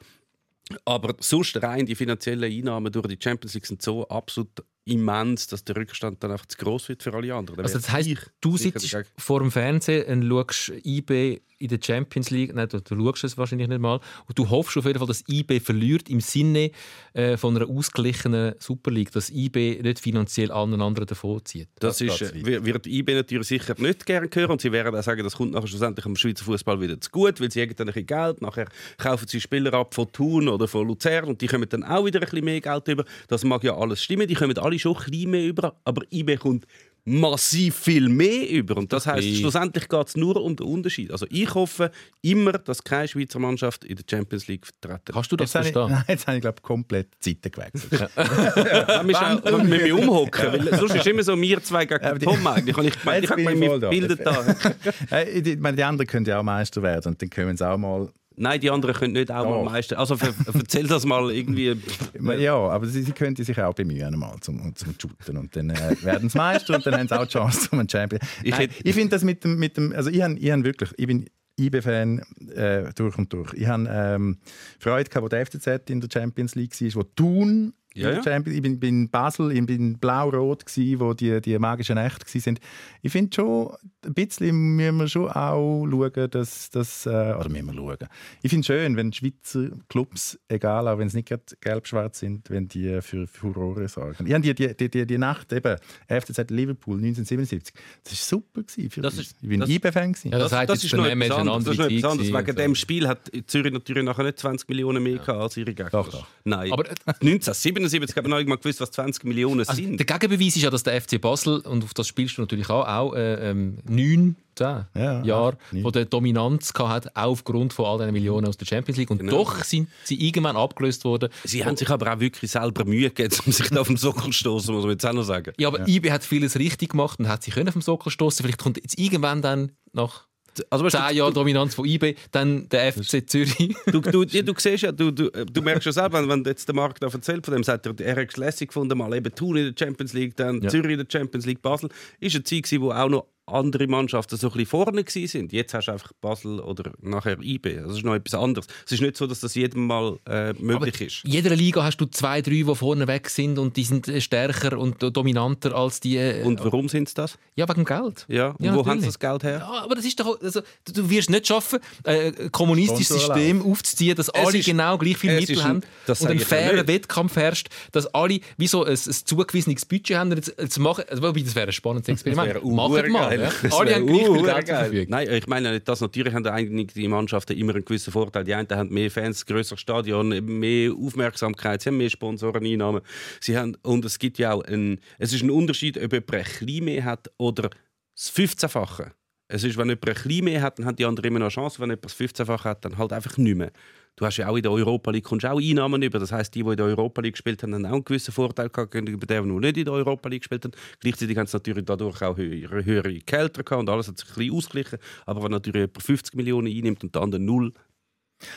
Aber sonst rein die finanziellen Einnahmen durch die Champions League sind so absolut immens, dass der Rückstand dann einfach zu groß wird für alle anderen. Also das ich du sitzt vor dem Fernsehen und schaust IB in der Champions League, nein, du, du schaust es wahrscheinlich nicht mal, und du hoffst auf jeden Fall, dass IB verliert im Sinne äh, von einer ausgeglichenen Super League, dass IB nicht finanziell allen anderen davonzieht. Das, Das ist, äh, wird- IB natürlich sicher nicht gerne hören und sie werden auch sagen, das kommt nachher schlussendlich am Schweizer Fußball wieder zu gut, weil sie haben dann ein bisschen Geld, nachher kaufen sie Spieler ab von Thun oder von Luzern und die kommen dann auch wieder ein bisschen mehr Geld über. Das mag ja alles stimmen, die kommen alle schon ein bisschen mehr über, aber IB kommt massiv viel mehr über und das heißt schlussendlich geht es nur um den Unterschied. Also ich hoffe immer, dass keine Schweizer Mannschaft in der Champions League vertreten Kannst du das Jetzt habe ich, verstehen? nein, jetzt habe ich, glaube ich, komplett die Seite gewechselt. Müssen wir mit mir umhocken, weil sonst ist immer so wir zwei gegen Tom eigentlich. Und ich meine, ich habe mich ich voll da. bildet da. Die, ich meine, die anderen können ja auch Meister werden und dann können sie auch mal Nein, die anderen können nicht auch Doch. mal meistern. Also erzähl das mal irgendwie. Ja, aber sie, sie könnten sich auch bemühen, mal zum, zum Shooten. Und dann äh, werden sie Meister und dann haben sie auch die Chance zum Champion. Ich Nein, ich finde das mit dem, mit dem. Also, ich, hab, ich hab wirklich. Ich bin IB-Fan äh, durch und durch. Ich habe ähm, Freude gehabt, wo der FCZ in der Champions League war, wo Thun Ja, ja. Champions Ich bin, bin in Basel, ich bin blau-rot, gsi, wo die, die magischen Nächte waren. Ich finde schon, ein bisschen müssen wir schon auch schauen, dass das. Äh, oder müssen wir schauen. Ich finde es schön, wenn Schweizer Clubs, egal, auch wenn es nicht gelb-schwarz sind, wenn die für Furore sorgen. Ich habe die, die, die, die, die Nacht eben, FCZ Liverpool 1977, das war super. Gewesen für Das ist- ich bin das- IB-Fan. Ja, das sagt jetzt der noch etwas ist anderes. Das ist noch etwas anderes. Wegen und dem so. Spiel hat Zürich natürlich nachher nicht 20 Millionen mehr gehabt als ihre Gegner. Doch, doch. Nein. Aber, äh, 1977 hat man noch mal gewusst, was 20 Millionen Also, sind. der Gegenbeweis ist ja, dass der FC Basel, und auf das spielst du natürlich auch, auch äh, ähm, neun zehn Ja, Jahre neun. von der Dominanz gehabt hat, auch aufgrund von all diesen Millionen aus der Champions League. Und Genau. doch sind sie irgendwann abgelöst worden. Sie haben sich aber auch wirklich selber Mühe gegeben, um sich auf den Sockel zu stoßen, muss man jetzt auch noch sagen. Ja, aber IB hat vieles richtig gemacht und hat sie können vom Sockel stoßen. Vielleicht kommt jetzt irgendwann dann nach Also, weißt du, zehn Jahren Dominanz von IB dann der FC Zürich. Du, du, ja, du siehst ja, du, du, du merkst ja selber, wenn, wenn jetzt der Markt da erzählt von dem, sagt er, er hat es lässig gefunden, mal eben Thun in der Champions League, dann Ja. Zürich in der Champions League, Basel. Ist eine Zeit wo auch noch andere Mannschaften so ein bisschen vorne gewesen sind. Jetzt hast du einfach Basel oder nachher IB. Das ist noch etwas anderes. Es ist nicht so, dass das jedem Mal äh, möglich ist. In jeder Liga hast du zwei, drei, die vorne weg sind und die sind äh, stärker und äh, dominanter als die. äh, Und warum sind es das? ja, wegen dem Geld. Ja, und Ja, wo haben sie das Geld her? Ja, aber das ist doch, also, du, du wirst nicht schaffen, äh, ein kommunistisches Sponsorlauf. System aufzuziehen, dass alle ist- genau gleich viel es Mittel haben das und einen fairen. Wettkampf herrscht, dass alle wie so ein, ein zugewiesenes Budget haben. Jetzt, jetzt machen, also, das wäre ein spannendes Experiment. wäre Machen mal. Urgeil. Ja. Das Alle haben gleich viel Geld zur urgeil. Verfügung. Nein, ich meine nicht das. Natürlich haben einige Mannschaften immer einen gewissen Vorteil. Die einen haben mehr Fans, größeres Stadion, mehr Aufmerksamkeit, sie haben mehr Sponsoreneinnahmen. Sie haben, und es gibt ja auch einen, es ist ein Unterschied, ob jemand ein bisschen mehr hat oder das 15-fache. Es ist, wenn jemand ein bisschen mehr hat, dann haben die anderen immer noch eine Chance. Wenn jemand das 15-fache hat, dann halt einfach nicht mehr. Du hast ja auch in der Europa League kommst auch Einnahmen über. Das heißt, die, die in der Europa League gespielt haben, haben auch einen gewissen Vorteil gehabt gegenüber denen, die nicht in der Europa League gespielt haben. Gleichzeitig haben sie natürlich dadurch auch höhere, höhere Gehälter gehabt und alles hat sich ein bisschen ausgeglichen. Aber wenn natürlich jemand 50 Millionen einnimmt und der andere null,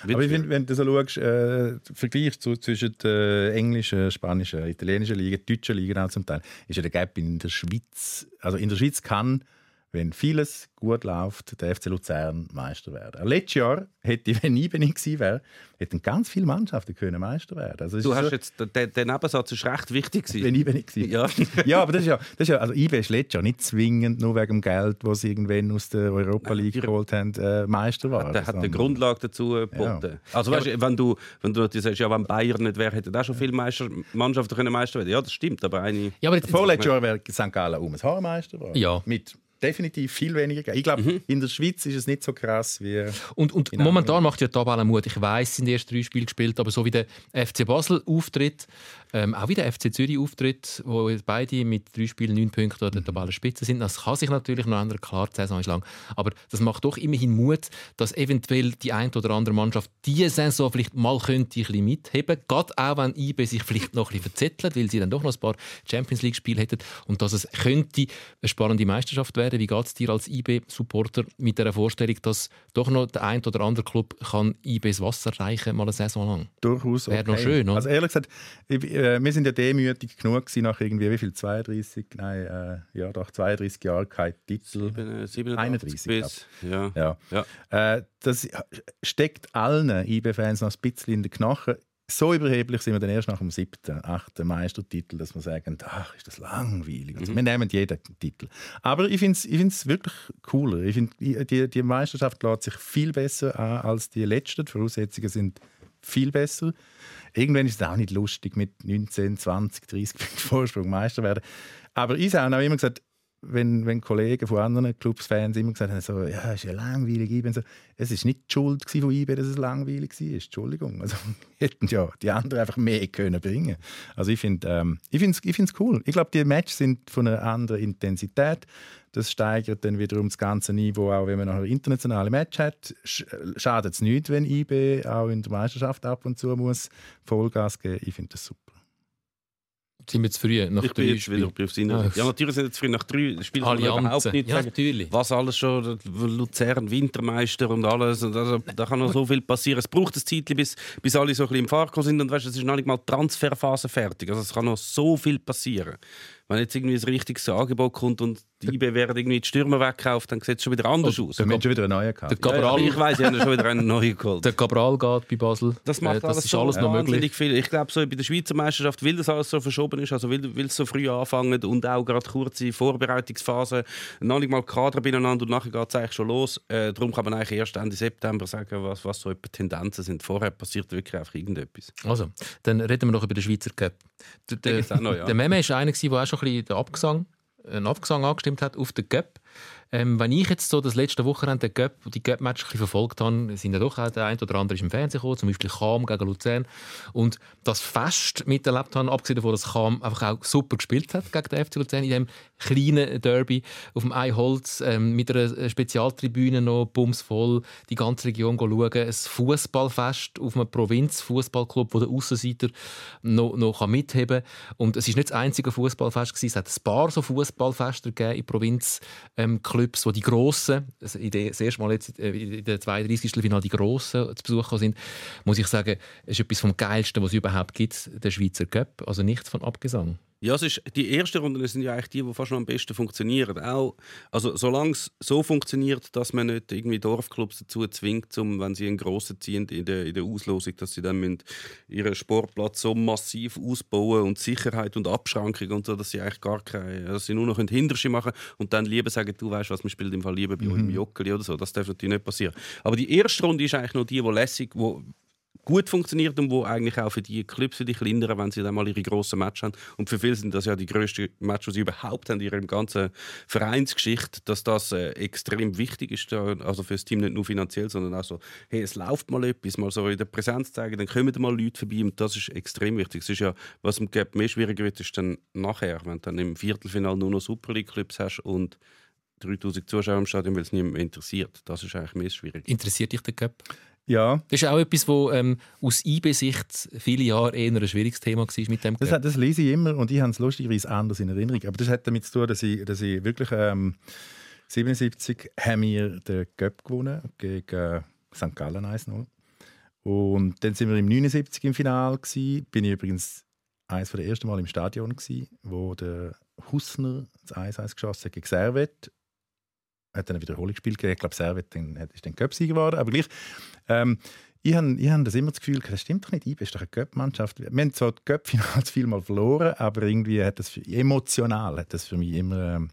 Aber ich finde, wenn du so schaust, äh, Vergleich zu, zwischen der englischen, spanischen, italienischen Liga, deutschen Liga auch zum Teil, ist ja der Gap in der Schweiz. Also in der Schweiz kann, wenn vieles gut läuft, der FC Luzern Meister werden. Letztes Jahr hätte, wenn ich nicht gewesen wäre, hätten ganz viele Mannschaften können Meister werden. Also du hast so, jetzt, der, der Nebensatz ist recht wichtig. gewesen. wenn ich gewesen Ja. ja, aber das ist ja, das ist ja also IB ist letztes Jahr nicht zwingend nur wegen dem Geld, das sie irgendwann aus der Europa League natürlich. geholt haben, äh, Meister war. Der hat eine Grundlage dazu geboten. Also weißt, du, wenn du, wenn du natürlich sagst, ja, wenn Bayern nicht wäre, hätten auch schon viele Meister, Mannschaften können Meister werden. Ja, das stimmt, aber eine... Ja, aber jetzt, Vorletztes Jahr wäre St. Gallen um ein Haar Meister geworden. Ja. Mit definitiv viel weniger Geld. Ich glaube, Mhm. in der Schweiz ist es nicht so krass wie. Und, und momentan macht ja die Tabelle Mut. Ich weiß, es sind die ersten drei Spiele gespielt, aber so wie der FC Basel auftritt, ähm, auch wie der FC Zürich auftritt, wo beide mit drei Spielen neun Punkten an der Tabellenspitze sind, das kann sich natürlich noch ändern. Klar, die Saison ist lang. Aber das macht doch immerhin Mut, dass eventuell die eine oder andere Mannschaft diese Saison vielleicht mal könnte ein bisschen mitheben. Gerade auch, wenn IB sich vielleicht noch ein bisschen verzettelt, weil sie dann doch noch ein paar Champions League-Spiele hätten. Und dass es könnte eine spannende Meisterschaft werden. Wie geht es dir als IB-Supporter mit der Vorstellung, dass doch noch der ein oder andere Club kann IBs Wasser reichen mal eine Saison lang? Durchaus Wäre noch schön, oder? Also ehrlich gesagt, ich, äh, wir sind ja demütig genug gewesen, nach irgendwie wie viel 32, nein, äh, ja doch 32 Jahren kein Titel. 87 31, bis, ja. Ja. Ja. Äh, das steckt allen IB-Fans noch ein bisschen in den Knochen. So überheblich sind wir dann erst nach dem siebten, achten Meistertitel, dass wir sagen, ach, ist das langweilig. Also, Wir nehmen jeden Titel. Aber ich finde es ich find's wirklich cooler. Ich find, die, die- die Meisterschaft lässt sich viel besser an als die letzten. Die Voraussetzungen sind viel besser. Irgendwann ist es auch nicht lustig, mit 19, 20, 30 Punkten Vorsprung Meister werden. Aber ich habe auch immer gesagt, wenn, wenn Kollegen von anderen Clubs, Fans immer gesagt haben, so, ja, ist ja langweilig, so. es ist nicht die Schuld von IB, dass es langweilig war. Entschuldigung. Also hätten ja die anderen einfach mehr können bringen. Also ich finde, ähm, ich es ich cool. Ich glaube, die Matches sind von einer anderen Intensität. Das steigert dann wiederum das ganze Niveau, auch wenn man noch ein internationales Match hat. Sch Schadet es nicht, wenn IB auch in der Meisterschaft ab und zu muss Vollgas geben. Ich finde das super. Sind wir zu früh? Nach Ich bin drei jetzt wieder auf seiner. Ah, Ja, natürlich sind jetzt früh nach drei Spielen kann überhaupt nicht Ja, sagen. natürlich. Was alles schon, Luzern, Wintermeister und alles. Und also, da kann noch so viel passieren. Es braucht ein Zeit, bis, bis alle so ein bisschen im Fahrkurs sind. Und weißt, es ist noch nicht mal die Transferphase fertig. Also es kann noch so viel passieren. Wenn jetzt irgendwie ein richtiges Angebot kommt und die IB werden irgendwie die Stürmer wegkauft, dann sieht es schon wieder anders aus. Wir haben schon wieder einen neuen Der gehabt. Ja, ich weiß, ich habe schon wieder einen neuen geholt. der Cabral geht bei Basel. Das macht Äh, das alles ist so alles noch möglich. Viel. Ich glaube, so bei der Schweizer Meisterschaft, weil das alles so verschoben ist, also weil, weil es so früh anfangen und auch gerade kurze Vorbereitungsphase, noch nicht mal Kader beieinander und nachher geht es eigentlich schon los. Äh, darum kann man eigentlich erst Ende September sagen, was, was so etwa Tendenzen sind. Vorher passiert wirklich einfach irgendetwas. Also, dann reden wir noch über den Schweizer Cup. Der, der, ja. der Meme war einer, der auch schon ein bisschen den Abgesang, einen Abgesang angestimmt hat auf den Cup. Ähm, wenn ich jetzt so das letzte Wochenende den die bisschen verfolgt habe, sind ja doch auch der ein oder andere ist im Fernsehen gekommen, zum Beispiel Cham gegen Luzern. Und das Fest miterlebt habe, abgesehen davon, dass Cham einfach auch super gespielt hat gegen den FC Luzern in dem kleinen Derby auf dem Eiholz ähm, mit einer Spezialtribüne noch bumsvoll die ganze Region schauen. Ein Fußballfest auf einem Provinz-Fußballclub, wo der Aussenseiter noch, noch mitheben kann. Und es ist nicht das einzige Fußballfest. Es hat ein paar so Fußballfeste gegeben in Provinzclubs, wo die grossen, also das erste Mal jetzt äh, in der 32. Finale die grossen zu Besuch sind, muss ich sagen, ist etwas vom Geilsten, was es überhaupt gibt, der Schweizer Cup. Also nichts von Abgesang. Ja, es ist, die ersten Runden sind ja eigentlich die, die fast noch am besten funktionieren. Auch, also solange es so funktioniert, dass man nicht irgendwie Dorfclubs dazu zwingt, um, wenn sie einen grossen ziehen in der, in der Auslosung, dass sie dann müssen ihren Sportplatz so massiv ausbauen und Sicherheit und Abschrankung und so, dass sie eigentlich gar keine, dass sie nur noch Hinterschi machen und dann lieber sagen, du weißt was, man spielt im Fall lieber bei euch im Joggeli oder so. Das darf natürlich nicht passieren. Aber die erste Runde ist eigentlich noch die, die lässig, wo gut funktioniert und wo eigentlich auch für die Clubs, für die kleineren, wenn sie dann mal ihre grossen Matches haben. Und für viele sind das ja die grössten Matches, die sie überhaupt haben in ihrer ganzen Vereinsgeschichte, dass das äh, extrem wichtig ist, da, also für das Team nicht nur finanziell, sondern auch so, hey, es läuft mal etwas, mal so in der Präsenz zeigen, dann kommen mal Leute vorbei und das ist extrem wichtig. Es ist ja, was im Gap mehr schwieriger wird, ist dann nachher, wenn du dann im Viertelfinale nur noch Super League Clubs hast und 3000 Zuschauer im Stadion, weil es niemand interessiert. Das ist eigentlich mehr schwierig. Interessiert dich der Cup? Ja, Das ist auch etwas, wo ähm, aus IB-Sicht viele Jahre eher ein schwieriges Thema war mit dem Das, das lese ich immer und ich habe es lustigerweise anders in Erinnerung. Aber das hat damit zu tun, dass ich, dass ich wirklich ähm, 77 haben wir den Cup gewonnen gegen äh, St. Gallen 1-0. Und dann sind wir im 79 im Finale gsi. Bin ich übrigens eines der ersten Mal im Stadion gsi, wo der Husner das 1-1 geschossen hat gegen Servet. Hat dann eine Wiederholung gespielt. Ich glaube, Servet dann, ist dann Cup-Sieger geworden. Aber gleich, ähm, ich habe ich hab das immer das Gefühl, das stimmt doch nicht, IB ist doch eine Cup-Mannschaft. Wir haben zwar die Cup-Finals vielmal verloren, aber irgendwie hat das für, emotional hat das für mich immer ähm,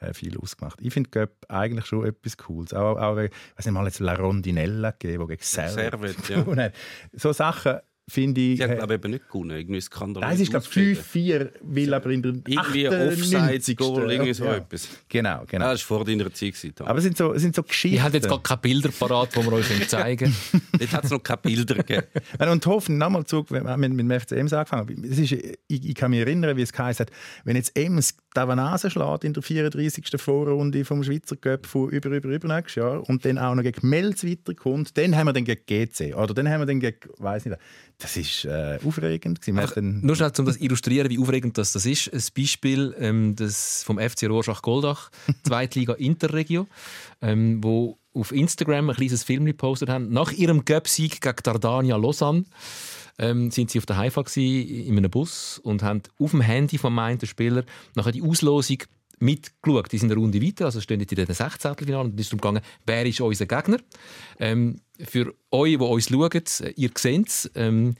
äh, viel ausgemacht. Ich finde Cup eigentlich schon etwas Cooles. Auch, auch ich weiß nicht mal jetzt La Rondinella gegeben, die gegen Servet Servet, ja. So Sachen finde ich... Sie haben, äh, glaube ich, eben nicht gewonnen. Irgendwie skandalös. Nein, es ist glaube ich 5-4, weil aber in der Irgendwie 98. Offside-Goal, irgendwie so ja. etwas. Genau, genau. Ah, das war vor deiner Zeit. gewesen, Tom. aber es sind so, es sind so Geschichten. Ich habe jetzt gar keine Bilder parat, die wir euch zeigen können. Dort hat es noch keine Bilder gegeben. Wenn- Und hoffen, nochmal zurück, wenn wir mit, mit dem FC Ems angefangen haben. Ist, ich, ich kann mich erinnern, wie es geheißen hat, wenn jetzt Ems Tavanase schlägt in der 34. Vorrunde vom Schweizer Cup von über, über, über nächstes Jahr und dann auch noch gegen Melz weiterkommt, dann haben wir dann gegen GC oder dann haben wir dann gegen, weiß nicht, das ist äh, aufregend dann, Nur schnell, um das zu illustrieren, wie aufregend das, das ist. Ein Beispiel ähm, das vom FC Rorschach-Goldach, Zweitliga Interregio, ähm, wo auf Instagram ein kleines Film gepostet haben. Nach ihrem Cup-Sieg gegen Dardania Lausanne ähm, sind sie auf der gewesen, in einem Bus und haben auf dem Handy vom einen Spieler nachher die Auslosung mitgeschaut. Die sind eine Runde weiter, also stehen jetzt in den 16. Finale und es ist darum gegangen, wer ist unser Gegner. Ähm, für euch, die uns schauen, äh, ihr seht es, ähm,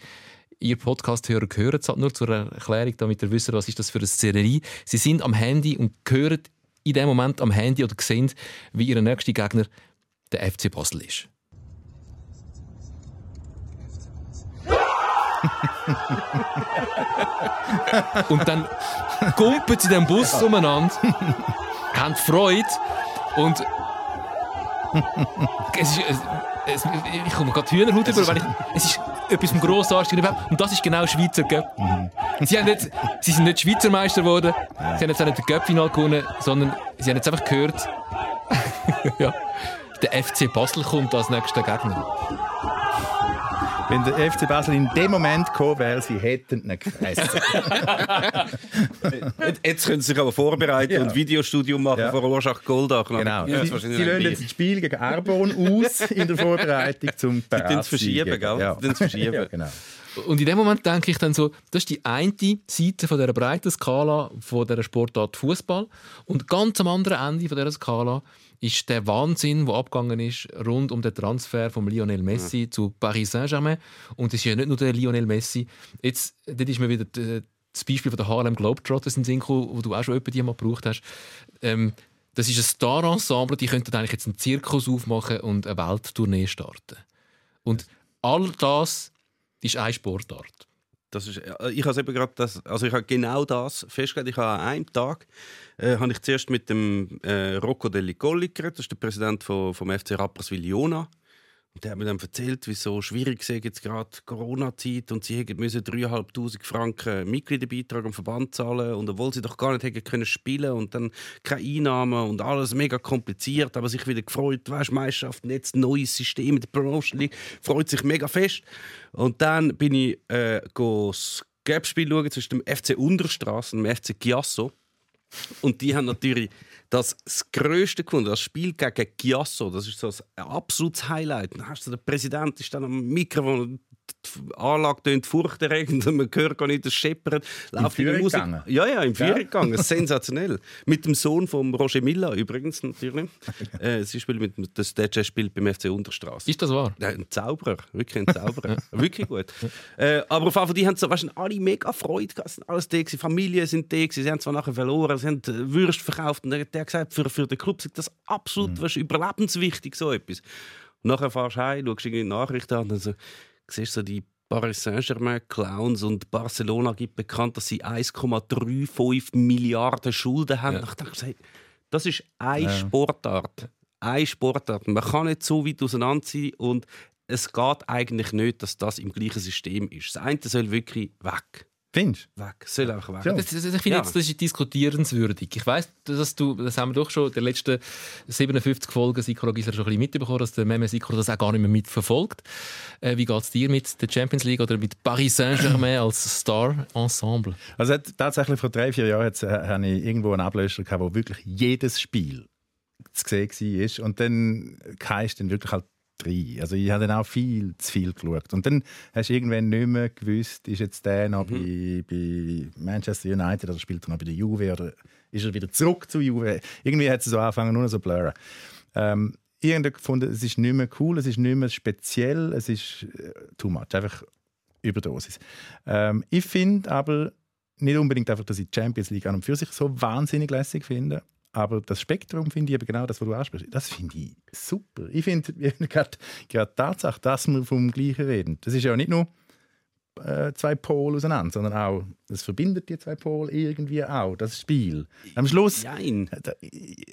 Ihr Podcast-Hörer hören es halt nur zur Erklärung, damit ihr wisst, was ist das für eine Szenerie. Sie sind am Handy und hören in dem Moment am Handy oder sehen, wie ihr nächster Gegner der FC Basel ist. und dann kumpeln sie den Bus umeinander, haben Freude und es ist, es, ich komme gerade Hühnerhaut über, weil ich, es ist etwas vom Grossartigen überhaupt. Und das ist genau Schweizer Cup. Sie, haben nicht, sie sind nicht Schweizer Meister geworden, sie haben jetzt auch nicht den Cup-Final gewonnen, sondern sie haben jetzt einfach gehört, ja, der FC Basel kommt als nächster Gegner. Wenn der FC Basel in dem Moment gekommen wäre, sie hätten ihn gefressen. Jetzt- Jetzt können sie sich aber vorbereiten Ja. und Videostudium machen Ja. vor Rorschach Goldach. Genau. Ja, sie wahrscheinlich sie nicht. jetzt das Spiel gegen Arbon aus in der Vorbereitung zum Sie tun es verschieben, gell? Ja. Sie verschieben. ja, genau. Und in dem Moment denke ich dann so, das ist die eine Seite von dieser breiten Skala von dieser Sportart Fußball und ganz am anderen Ende von dieser Skala ist der Wahnsinn, der abgegangen ist rund um den Transfer von Lionel Messi zu Paris Saint-Germain. Und es ist ja nicht nur der Lionel Messi. Jetzt, dort ist mir wieder das Beispiel von der Harlem Globetrotters in gekommen, wo du auch schon die mal gebraucht hast. Ähm, das ist ein Star-Ensemble, die könnten eigentlich jetzt einen Zirkus aufmachen und eine Welttournee starten. Und all das ist eine Sportart. Das ist, äh, ich habe eben gerade das, also ich habe genau das festgestellt. Ich habe an einem Tag äh, habe ich zuerst mit dem äh, Rocco Delli Colli geredet, das ist der Präsident von, vom FC Rapperswil-Jona. Und der hat mir dann erzählt, wie so schwierig es jetzt gerade Corona-Zeit und sie müssen 3'500 Franken Mitgliederbeitrag am Verband zahlen und obwohl sie doch gar nicht hätten können spielen und dann keine Einnahmen und alles mega kompliziert, aber sich wieder gefreut, weißt, Meisterschaften, jetzt neues System in der Promotion League, freut sich mega fest. Und dann bin ich äh, das Gap-Spiel schauen zwischen dem FC Unterstraße und dem FC Chiasso. Und die haben natürlich das, das Größte gefunden, das Spiel gegen Chiasso. Das ist so ein absolutes Highlight. Dann hast du den Präsident ist dann am Mikrofon, die Anlage tönt furchterregend und man hört gar nicht das Scheppern. Läuft in der Führung Musik. gegangen? Ja, ja, im Ja. Führung gegangen. Sensationell. Mit dem Sohn von Roger Milla übrigens natürlich. äh, sie spielt mit, das DJ spielt beim FC Unterstraße. Ist das wahr? Ja, ein Zauberer, wirklich ein Zauberer. wirklich gut. Äh, aber auf jeden Fall, die haben so, weißt, du, alle mega Freude gehabt, sind alles da, gewesen, Familien sind da, gewesen, sie haben zwar nachher verloren, sie haben äh, Würste verkauft und der der hat gesagt, für, für den Club ist das absolut weißt, du, überlebenswichtig, so etwas. Und nachher fahrst du heim, schaust irgendwie die Nachrichten an und so, siehst so die Paris Saint-Germain Clowns und Barcelona gibt bekannt, dass sie 1,35 Milliarden Schulden haben. Ja. Ich dachte, das ist eine Sportart. Eine Sportart. Man kann nicht so weit auseinander sein und es geht eigentlich nicht, dass das im gleichen System ist. Das eine soll wirklich weg. Findest Weg. Es soll einfach weg. Ja. Das, das, ich finde, Ja. jetzt, das ist diskutierenswürdig. Ich weiß, dass du, das haben wir doch schon in den letzten 57 Folgen Gisler schon ein bisschen mitbekommen, dass der Meme Sikora das auch gar nicht mehr mitverfolgt. Äh, wie geht es dir mit der Champions League oder mit Paris Saint-Germain als Star-Ensemble? Also tatsächlich vor drei, vier Jahren hat's, äh, habe ich irgendwo einen Ablöser gehabt, wo wirklich jedes Spiel zu sehen war. Und dann heisst dann wirklich halt drei. Also ich habe dann auch viel zu viel geschaut. Und dann hast du irgendwann nicht mehr gewusst, ist jetzt der noch bei, bei Manchester United oder spielt er noch bei der Juve oder ist er wieder zurück zu Juve? Irgendwie hat es so angefangen, nur noch so blurren. Ähm, ich habe gefunden, es ist nicht mehr cool, es ist nicht mehr speziell, es ist äh, too much, einfach Überdosis. Ähm, ich finde aber nicht unbedingt einfach, dass ich die Champions League an und für sich so wahnsinnig lässig finde, aber das Spektrum finde ich eben genau das, was du ansprichst. Das finde ich super. Ich finde gerade die Tatsache, dass wir vom Gleichen reden, das ist ja nicht nur äh, zwei Pole auseinander, sondern auch, das verbindet die zwei Pole irgendwie auch, das Spiel. Am Schluss... Nein. Da,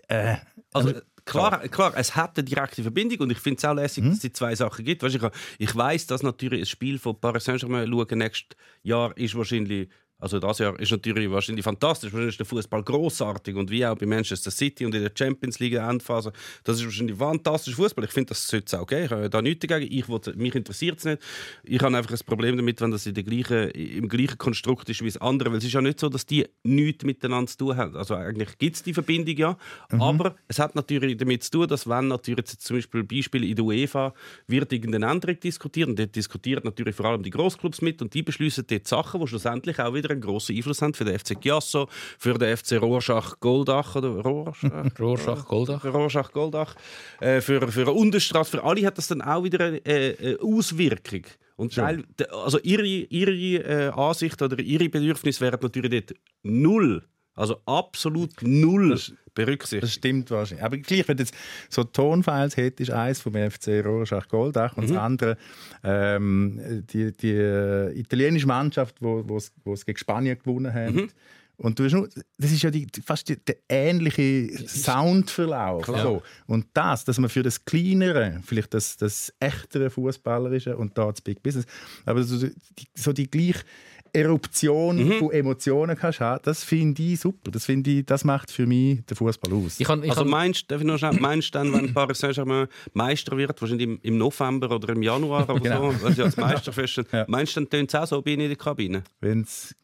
äh, Also, klar, klar, es hat eine direkte Verbindung und ich finde es auch lässig, dass es die zwei Sachen gibt. Weißt, ich, ich weiß, dass natürlich ein Spiel von Paris Saint-Germain schauen nächstes Jahr ist wahrscheinlich also das Jahr ist natürlich wahrscheinlich fantastisch. Wahrscheinlich ist der Fußball großartig und wie auch bei Manchester City und in der Champions League Endphase. Das ist wahrscheinlich fantastischer Fußball. Ich finde, das sollte es auch geben. Ich habe da nichts dagegen. Ich will, mich interessiert es nicht. Ich habe einfach ein Problem damit, wenn das in der gleichen, im gleichen Konstrukt ist wie das andere. Weil es ist ja nicht so, dass die nichts miteinander zu tun haben. Also eigentlich gibt es die Verbindung ja. Aber es hat natürlich damit zu tun, dass wenn natürlich jetzt zum Beispiel Beispiele in der UEFA wird irgendeine Änderung diskutiert und dort diskutiert natürlich vor allem die Großclubs mit und die beschließen dort Sachen, die schlussendlich auch wieder einen grossen Einfluss haben für den FC Chiasso, für den FC Rorschach Goldach oder Rorschach? Rorschach, Goldach. Für Rorschach Goldach, äh, für, für Unterstraße, für alle hat das dann auch wieder eine äh, Auswirkung. Und Teil, also ihre, ihre äh, Ansicht oder ihre Bedürfnisse wären natürlich dort null, also absolut null berücksichtigt. Das stimmt wahrscheinlich. Aber gleich, wenn du jetzt so Tonfiles hättest, eins vom FC Rorschach Goldach und das andere ähm, die, die äh, italienische Mannschaft, wo wo es gegen Spanien gewonnen hat. Und du hast nur, das ist ja die, fast die, der ähnliche Soundverlauf. So. Und das, dass man für das Kleinere, vielleicht das, das echtere Fußballerische und da das Big Business, aber so die, so die gleich Eruption von Emotionen kannst haben, das finde ich super. Das, finde ich, das macht für mich den Fußball aus. Ich kann, ich Also kann, meinst, darf ich noch schnell, meinst du dann, wenn Paris Saint-Germain Meister wird, wahrscheinlich im, im November oder im Januar oder Genau. so, weil sie als Meisterfest Ja. meinst du, dann tönt es auch so bei Ihnen in der Kabine? Wenn's,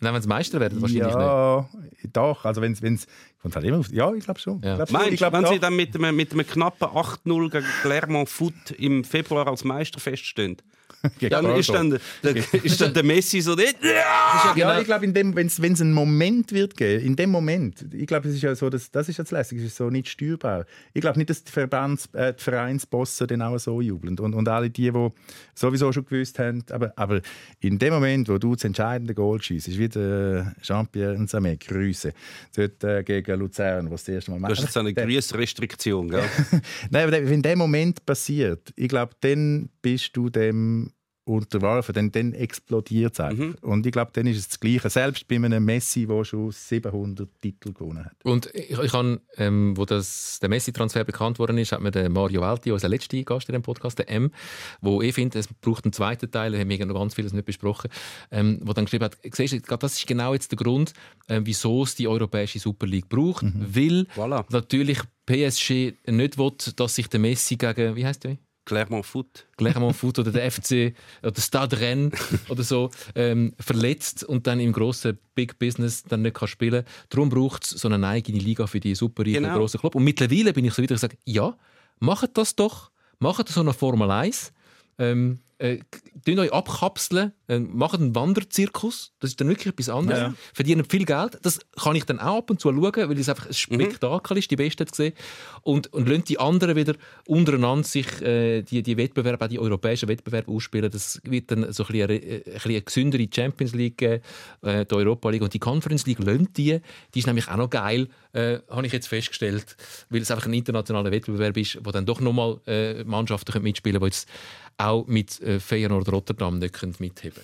nein, wenn sie Meister werden, wahrscheinlich nicht. ja, doch. Also wenn's, wenn's, kommt halt immer auf, ja, ich glaube schon. Ja. Glaub schon. Meinst ich glaub, wenn doch. sie dann mit einem, mit einem knappen 8-0 gegen Clermont Foot im Februar als Meister feststehen, dann ist Bordeaux. dann, der, ist dann der Messi so nicht. Ja, genau- ich glaube, wenn es einen Moment wird geben, in dem Moment, ich glaube, es ist ja so, dass, das ist jetzt lässig, es ist so nicht steuerbar. Ich glaube nicht, dass die, Verbands, äh, die Vereinsbosse dann auch so jubeln und, und alle die, die sowieso schon gewusst haben, aber, aber in dem Moment, wo du das entscheidende Goal schießt, ist wieder Jean-Pierre Nzame, Grüße, dort äh, gegen Luzern, wo das erste Mal Du hast jetzt eine Grüßrestriktion, gell? Nein, aber wenn der Moment passiert, ich glaube, dann bist du dem unterworfen, dann, dann explodiert es einfach. Und ich glaube, dann ist es das Gleiche. Selbst bei einem Messi, der schon 700 Titel gewonnen hat. Und ich, ich habe, ähm, wo das, der Messi-Transfer bekannt worden ist, hat mir der Mario Valti, unser letzter Gast in dem Podcast, der M, wo ich finde, es braucht einen zweiten Teil, da haben wir noch ganz vieles nicht besprochen, ähm, wo dann geschrieben hat, siehst du, ich glaube, das ist genau jetzt der Grund, ähm, wieso es die europäische Super League braucht, weil Voilà. natürlich PSG nicht will, dass sich der Messi gegen, wie heißt der? Clermont Foot. Clermont Foot oder der FC oder Stade Rennes oder so ähm, verletzt und dann im grossen Big Business dann nicht kann spielen kann. Darum braucht es so eine eigene Liga für die superreichen Genau. grossen Club. Und mittlerweile bin ich so wieder gesagt, ja, macht das doch. Macht so eine Formel 1. Ähm, äh, euch abkapseln, äh, macht einen Wanderzirkus, das ist dann wirklich etwas anderes. Ja. Verdienen viel Geld, das kann ich dann auch ab und zu schauen, weil es einfach ein Spektakel ist, die Besten zu sehen. Und, und lassen die anderen wieder untereinander sich äh, die, die Wettbewerbe, auch die europäischen Wettbewerbe ausspielen. Das wird dann so ein bisschen eine, äh, ein bisschen eine gesündere Champions League geben, äh, die Europa League und die Conference League lönt die. Die ist nämlich auch noch geil, äh, habe ich jetzt festgestellt, weil es einfach ein internationaler Wettbewerb ist, wo dann doch nochmal äh, Mannschaften mitspielen können, die jetzt auch mit äh, Feyenoord Rotterdam nicht können mitheben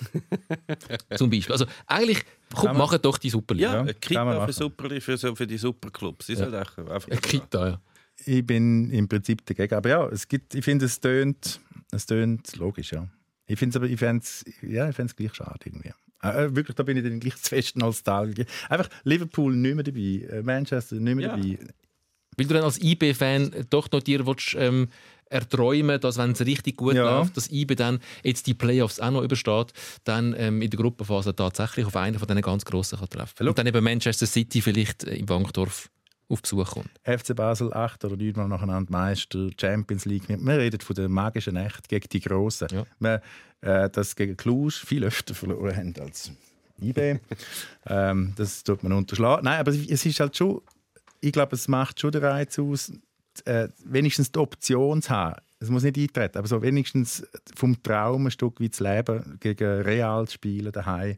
Zum Beispiel. Also eigentlich, komm, macht doch die Super League. Ja, Ja, eine Kita für, machen. Super, für, so- für die Superclubs. Die sollen einfach- einfach- Eine Kita, ja. Ich bin im Prinzip dagegen. Aber ja, es gibt, ich finde, es tönt, es tönt logisch, ja. Ich finde es aber, ich fände es ja, ich fänd's gleich schade irgendwie. Äh, wirklich, da bin ich dann gleich zu fest Nostalgie. Einfach Liverpool nicht mehr dabei, äh, Manchester nicht mehr Ja. dabei. Weil du dann als IB-Fan doch noch dir willst, ähm, erträumen, dass wenn es richtig gut Ja. läuft, dass IB dann jetzt die Playoffs auch noch übersteht, dann ähm, in der Gruppenphase tatsächlich auf einen von diesen ganz Grossen kann treffen Und dann eben Manchester City vielleicht äh, im Bankdorf auf Besuch kommt. FC Basel acht oder neunmal nacheinander Meister, Champions League. Wir reden von der magischen Nacht gegen die Grossen. Ja. Wir, äh, das gegen Cluj viel öfter verloren haben als IB. ähm, das tut man unterschlagen. Nein, aber es ist halt schon, ich glaube, es macht schon den Reiz aus, äh, wenigstens die Option zu haben. Es muss nicht eintreten, aber so wenigstens vom Traum ein Stück weit zu leben, gegen Real zu spielen daheim,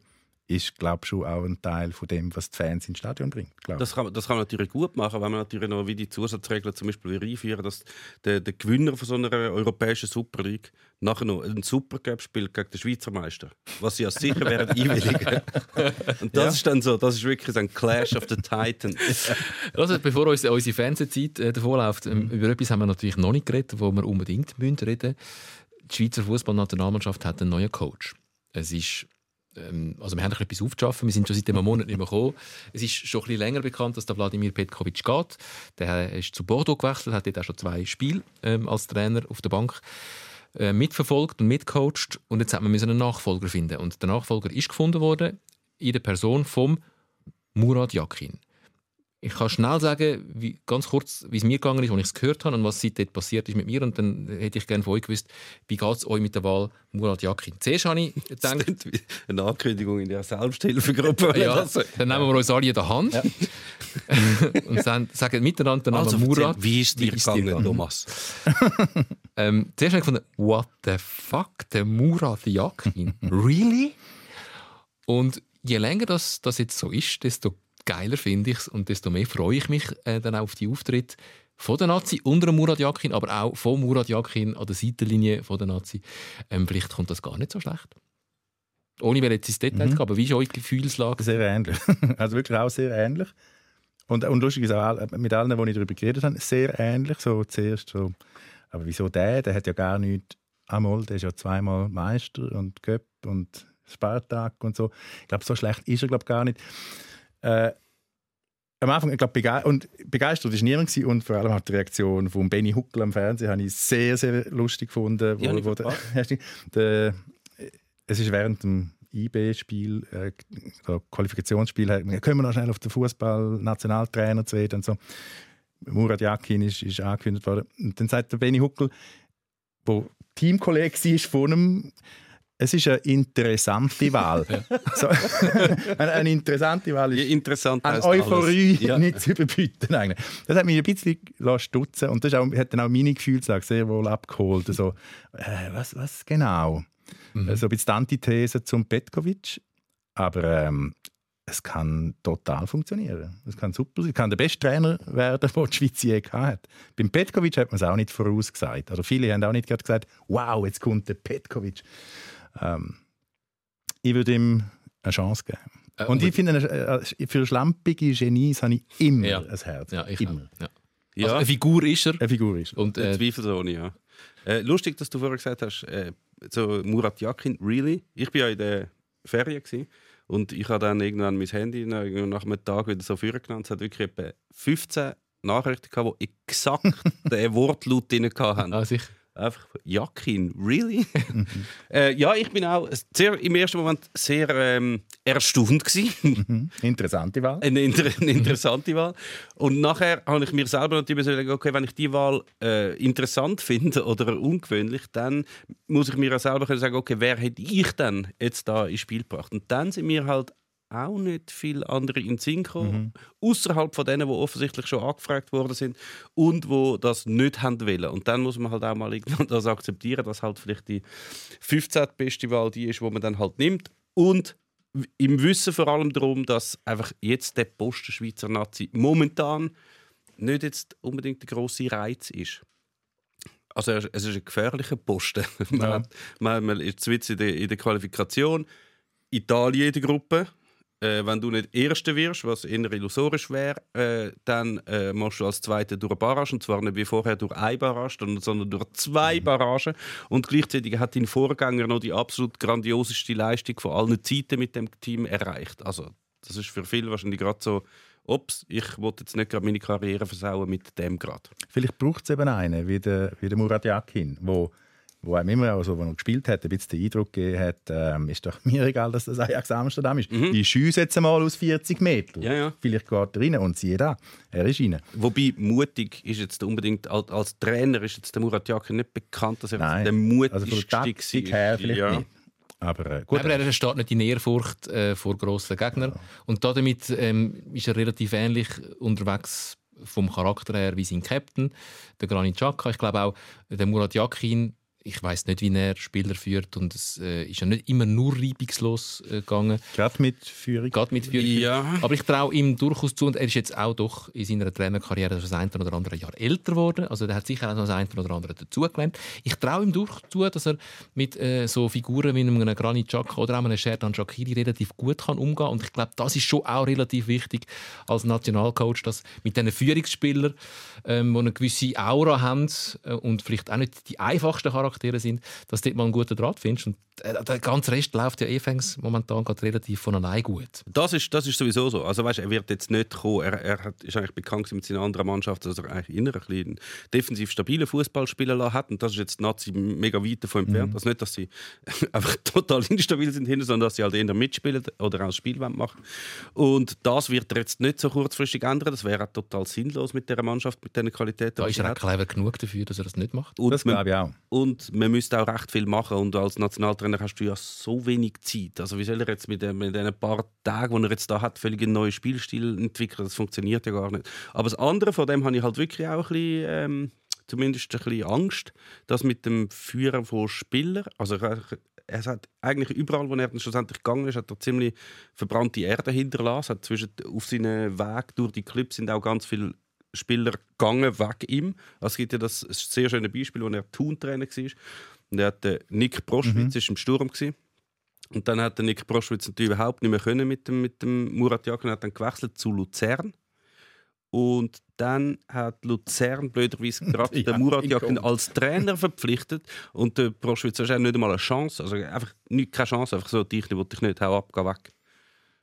ist, glaube ich, schon auch ein Teil von dem, was die Fans ins Stadion bringt. glaub. Das kann, man- das kann man natürlich gut machen, wenn man natürlich noch wie die Zusatzregeln zum Beispiel einführen, dass der, der Gewinner von so einer europäischen Super League nachher noch einen Supercup spielt gegen den Schweizer Meister, was sie ja sicher wären einwilligen. Und das Ja. ist dann so, das ist wirklich ein Clash of the Titans. Also, bevor uns, unsere Fernsehzeit äh, davonläuft, ähm, über etwas haben wir natürlich noch nicht geredet, wo wir unbedingt müssen reden Die Schweizer Fußballnationalmannschaft hat einen neuen Coach. Es ist ähm, also wir haben etwas aufzuschaffen, wir sind schon seit einem Monat nicht mehr gekommen. Es ist schon ein bisschen länger bekannt, dass der Wladimir Petkovic geht. Der ist zu Bordeaux gewechselt, hat dort auch schon zwei Spiele ähm, als Trainer auf der Bank äh, mitverfolgt und mitcoacht und jetzt hat müssen einen Nachfolger finden und der Nachfolger ist gefunden worden in der Person vom Murat Yakin. Ich kann schnell sagen, wie, ganz kurz, wie es mir gegangen ist, als ich es gehört habe und was seitdem passiert ist mit mir. Und dann hätte ich gerne von euch gewusst, wie geht es euch mit der Wahl Murat Yakin? Zuerst habe ich gedacht, eine Ankündigung in der Selbsthilfegruppe. ja, dann nehmen wir uns alle in der Hand und sagen, sagen miteinander den Namen also Murat. wie ist dir gegangen, Thomas? Ähm, zuerst habe ich gefunden, what the fuck, der Murat Yakin? really? Und je länger das, das jetzt so ist, desto geiler finde ich es und desto mehr freue ich mich äh, dann auch auf die Auftritte von der Nazi unter dem Murat Yakin, aber auch von Murat Yakin an der Seitenlinie von der Nazi. Ähm, vielleicht kommt das gar nicht so schlecht. Ohne mir jetzt ins Detail zu gehen, aber wie ist eure Gefühlslage? Sehr ähnlich. Also wirklich auch sehr ähnlich. Und, und lustig ist auch mit allen, die ich darüber geredet habe, sehr ähnlich. So zuerst so, aber wieso der? Der hat ja gar nichts. Einmal, der ist ja zweimal Meister und Göpp und Spartak und so. Ich glaube, so schlecht ist er glaub, gar nicht. Äh, am Anfang, ich glaube, bege und begeistert war niemand gewesen, und vor allem auch die Reaktion von Benny Huckel am Fernsehen habe ich sehr, sehr lustig gefunden. Ich wo der, der, es ist während dem IB-Spiel, äh, Qualifikationsspiel, äh, können wir noch schnell auf den Fußball-Nationaltrainer zu reden und so. Murat Yakin ist, ist angekündigt worden. Und dann sagt der Benny Huckel, wo Teamkollege war von einem, es ist eine interessante Wahl. so, eine, eine interessante Wahl ist Ja, interessant an Euphorie. Ja. nicht zu überbieten. Eigentlich. Das hat mich ein bisschen stutzen und das ist auch, hat dann auch meine Gefühlslage sehr wohl abgeholt. So, äh, was, was genau? Mhm. So ein bisschen die Antithese zum Petkovic, aber ähm, es kann total funktionieren. Es kann super sein. Es kann der beste Trainer werden, den die Schweiz je gehabt hat. Beim Petkovic hat man es auch nicht vorausgesagt. Oder viele haben auch nicht gerade gesagt, wow, jetzt kommt der Petkovic. Ähm, ich würde ihm eine Chance geben. Äh, Und ich finde, äh, für schlampige Genies habe ich immer Ja. ein Herz. Ja, ich immer. Ja. Ja. Also eine Figur ist er. Eine Figur ist. Und, Äh, äh, Zweifelsohne, ja. Äh, lustig, dass du vorher gesagt hast, äh, so Murat Yakin, really? Ich war ja in der Ferien gewesen, und ich habe dann irgendwann mein Handy nach, nach einem Tag wieder so vorgenommen. Es hat wirklich etwa 15 Nachrichten gehabt, die exakt den Wortlaut drin hatten. ah, sicher. Einfach Yakin, really? äh, ja, ich bin auch sehr, im ersten Moment sehr ähm, erstaunt gewesen. Mhm. Interessante Wahl. eine, inter eine interessante Wahl. Und nachher habe ich mir selber natürlich überlegt, okay, wenn ich die Wahl äh, interessant finde oder ungewöhnlich, dann muss ich mir auch selber sagen, okay, wer hätte ich denn jetzt da ins Spiel gebracht? Und dann sind mir halt auch nicht viele andere in Sinn gekommen, außerhalb von denen, die offensichtlich schon angefragt worden sind und wo das nicht haben wollen. Und dann muss man halt auch mal irgendwann das akzeptieren, dass halt vielleicht die 15. beste Wahl die ist, wo man dann halt nimmt. Und im Wissen vor allem darum, dass einfach jetzt der Posten Schweizer Nazi momentan nicht jetzt unbedingt der grosse Reiz ist. Also es ist ein gefährlicher Posten. man, Ja. hat, man, man ist in der, in der Qualifikation. Italien in der Gruppe. Äh, wenn du nicht Erster wirst, was eher illusorisch wäre, äh, dann äh, machst du als Zweiter durch eine Barrage. Und zwar nicht wie vorher durch eine Barrage, sondern- durch zwei Barragen. Und gleichzeitig hat dein Vorgänger noch die absolut grandioseste Leistung von allen Zeiten mit dem Team erreicht. Also, das ist für viele wahrscheinlich gerade so, ups, ich wollte jetzt nicht gerade meine Karriere versauen mit dem gerade. Vielleicht braucht es eben einen, wie der, wie der Murat Yakin, wo, wo einem immer, also, wo er gespielt hat, ein bisschen den Eindruck gegeben hat, ähm, ist doch mir egal, dass das Ajax Amsterdam ist. Ich schieße jetzt mal aus 40 Metern. Mhm. Ja, ja. Vielleicht geht er rein und siehe da, er ist rein. Wobei mutig ist jetzt unbedingt als, als Trainer ist jetzt der Murat Yakin nicht bekannt, dass er Nein. der Also von mutigste der Taktik war. her vielleicht ja. nicht. Aber äh, gut, Aber er steht nicht in Ehrfurcht äh, vor grossen Gegnern. Und damit ähm, ist er relativ ähnlich unterwegs vom Charakter her wie sein Captain, der Granit Xhaka. Ich glaube auch, der Murat Yakin, ich weiß nicht, wie er Spieler führt und es äh, ist ja nicht immer nur reibungslos äh, gegangen. gerade mit Führung. Geht mit Führung. Ja. Aber ich traue ihm durchaus zu, und er ist jetzt auch doch in seiner Trainerkarriere das ein oder andere Jahr älter geworden. Also der hat sicher auch noch das ein oder andere dazugelernt. Ich traue ihm durchaus zu, dass er mit äh, so Figuren wie einem Granit Xhaka oder auch einem Sherdan Shaqiri relativ gut kann umgehen Und ich glaube, das ist schon auch relativ wichtig als Nationalcoach, dass mit diesen Führungsspielern, ähm, die eine gewisse Aura haben äh, und vielleicht auch nicht die einfachsten Charaktere sind, dass du dort mal einen guten Draht findest. Und äh, der ganze Rest läuft ja eh fängs momentan gerade relativ von allein gut. Das ist, das ist sowieso so. Also weißt, er wird jetzt nicht kommen. Er, er hat, ist eigentlich bekannt mit seiner anderen Mannschaft, dass er eigentlich inner ein bisschen einen defensiv stabilen Fußball spielen lassen hat. Und das ist jetzt die Nazi mega weit davon entfernt. Also nicht, dass sie einfach total instabil sind, hinten, sondern dass sie halt eher mitspielen oder auch das Spiel machen Und das wird er jetzt nicht so kurzfristig ändern. Das wäre total sinnlos mit dieser Mannschaft, mit diesen Qualitäten. Da ist er auch clever genug dafür, dass er das nicht macht. Und Das glaube ich auch. und man müsste auch recht viel machen. Und als Nationaltrainer hast du ja so wenig Zeit. Also wie soll er jetzt mit, den- mit den paar Tagen, die er jetzt da hat, völlig einen neuen Spielstil entwickeln? Das funktioniert ja gar nicht. Aber das andere, von dem habe ich halt wirklich auch ein bisschen, ähm, zumindest ein bisschen Angst, dass mit dem Führen von Spielern, also er hat eigentlich überall, wo er dann schlussendlich gegangen ist, hat er ziemlich verbrannte Erde hinterlassen. Hat zwischen, auf seinen Weg durch die Clubs sind auch ganz viele Spieler gegangen, weg ihm. Also es gibt ja das sehr schöne Beispiel, wo er Thun-Trainer war. Und er hat den Nick Proschwitz ist im Sturm gewesen. Und dann hat der Nick Proschwitz natürlich überhaupt nicht mehr können mit dem, mit dem Murat. Er hat dann gewechselt zu Luzern. Und dann hat Luzern blöderweise gerade Ja, den Murat Grund. als Trainer verpflichtet. Und der Proschwitz hat nicht einmal eine Chance. Also einfach nicht, keine Chance, einfach so, dich will ich nicht, hau ab, geh weg.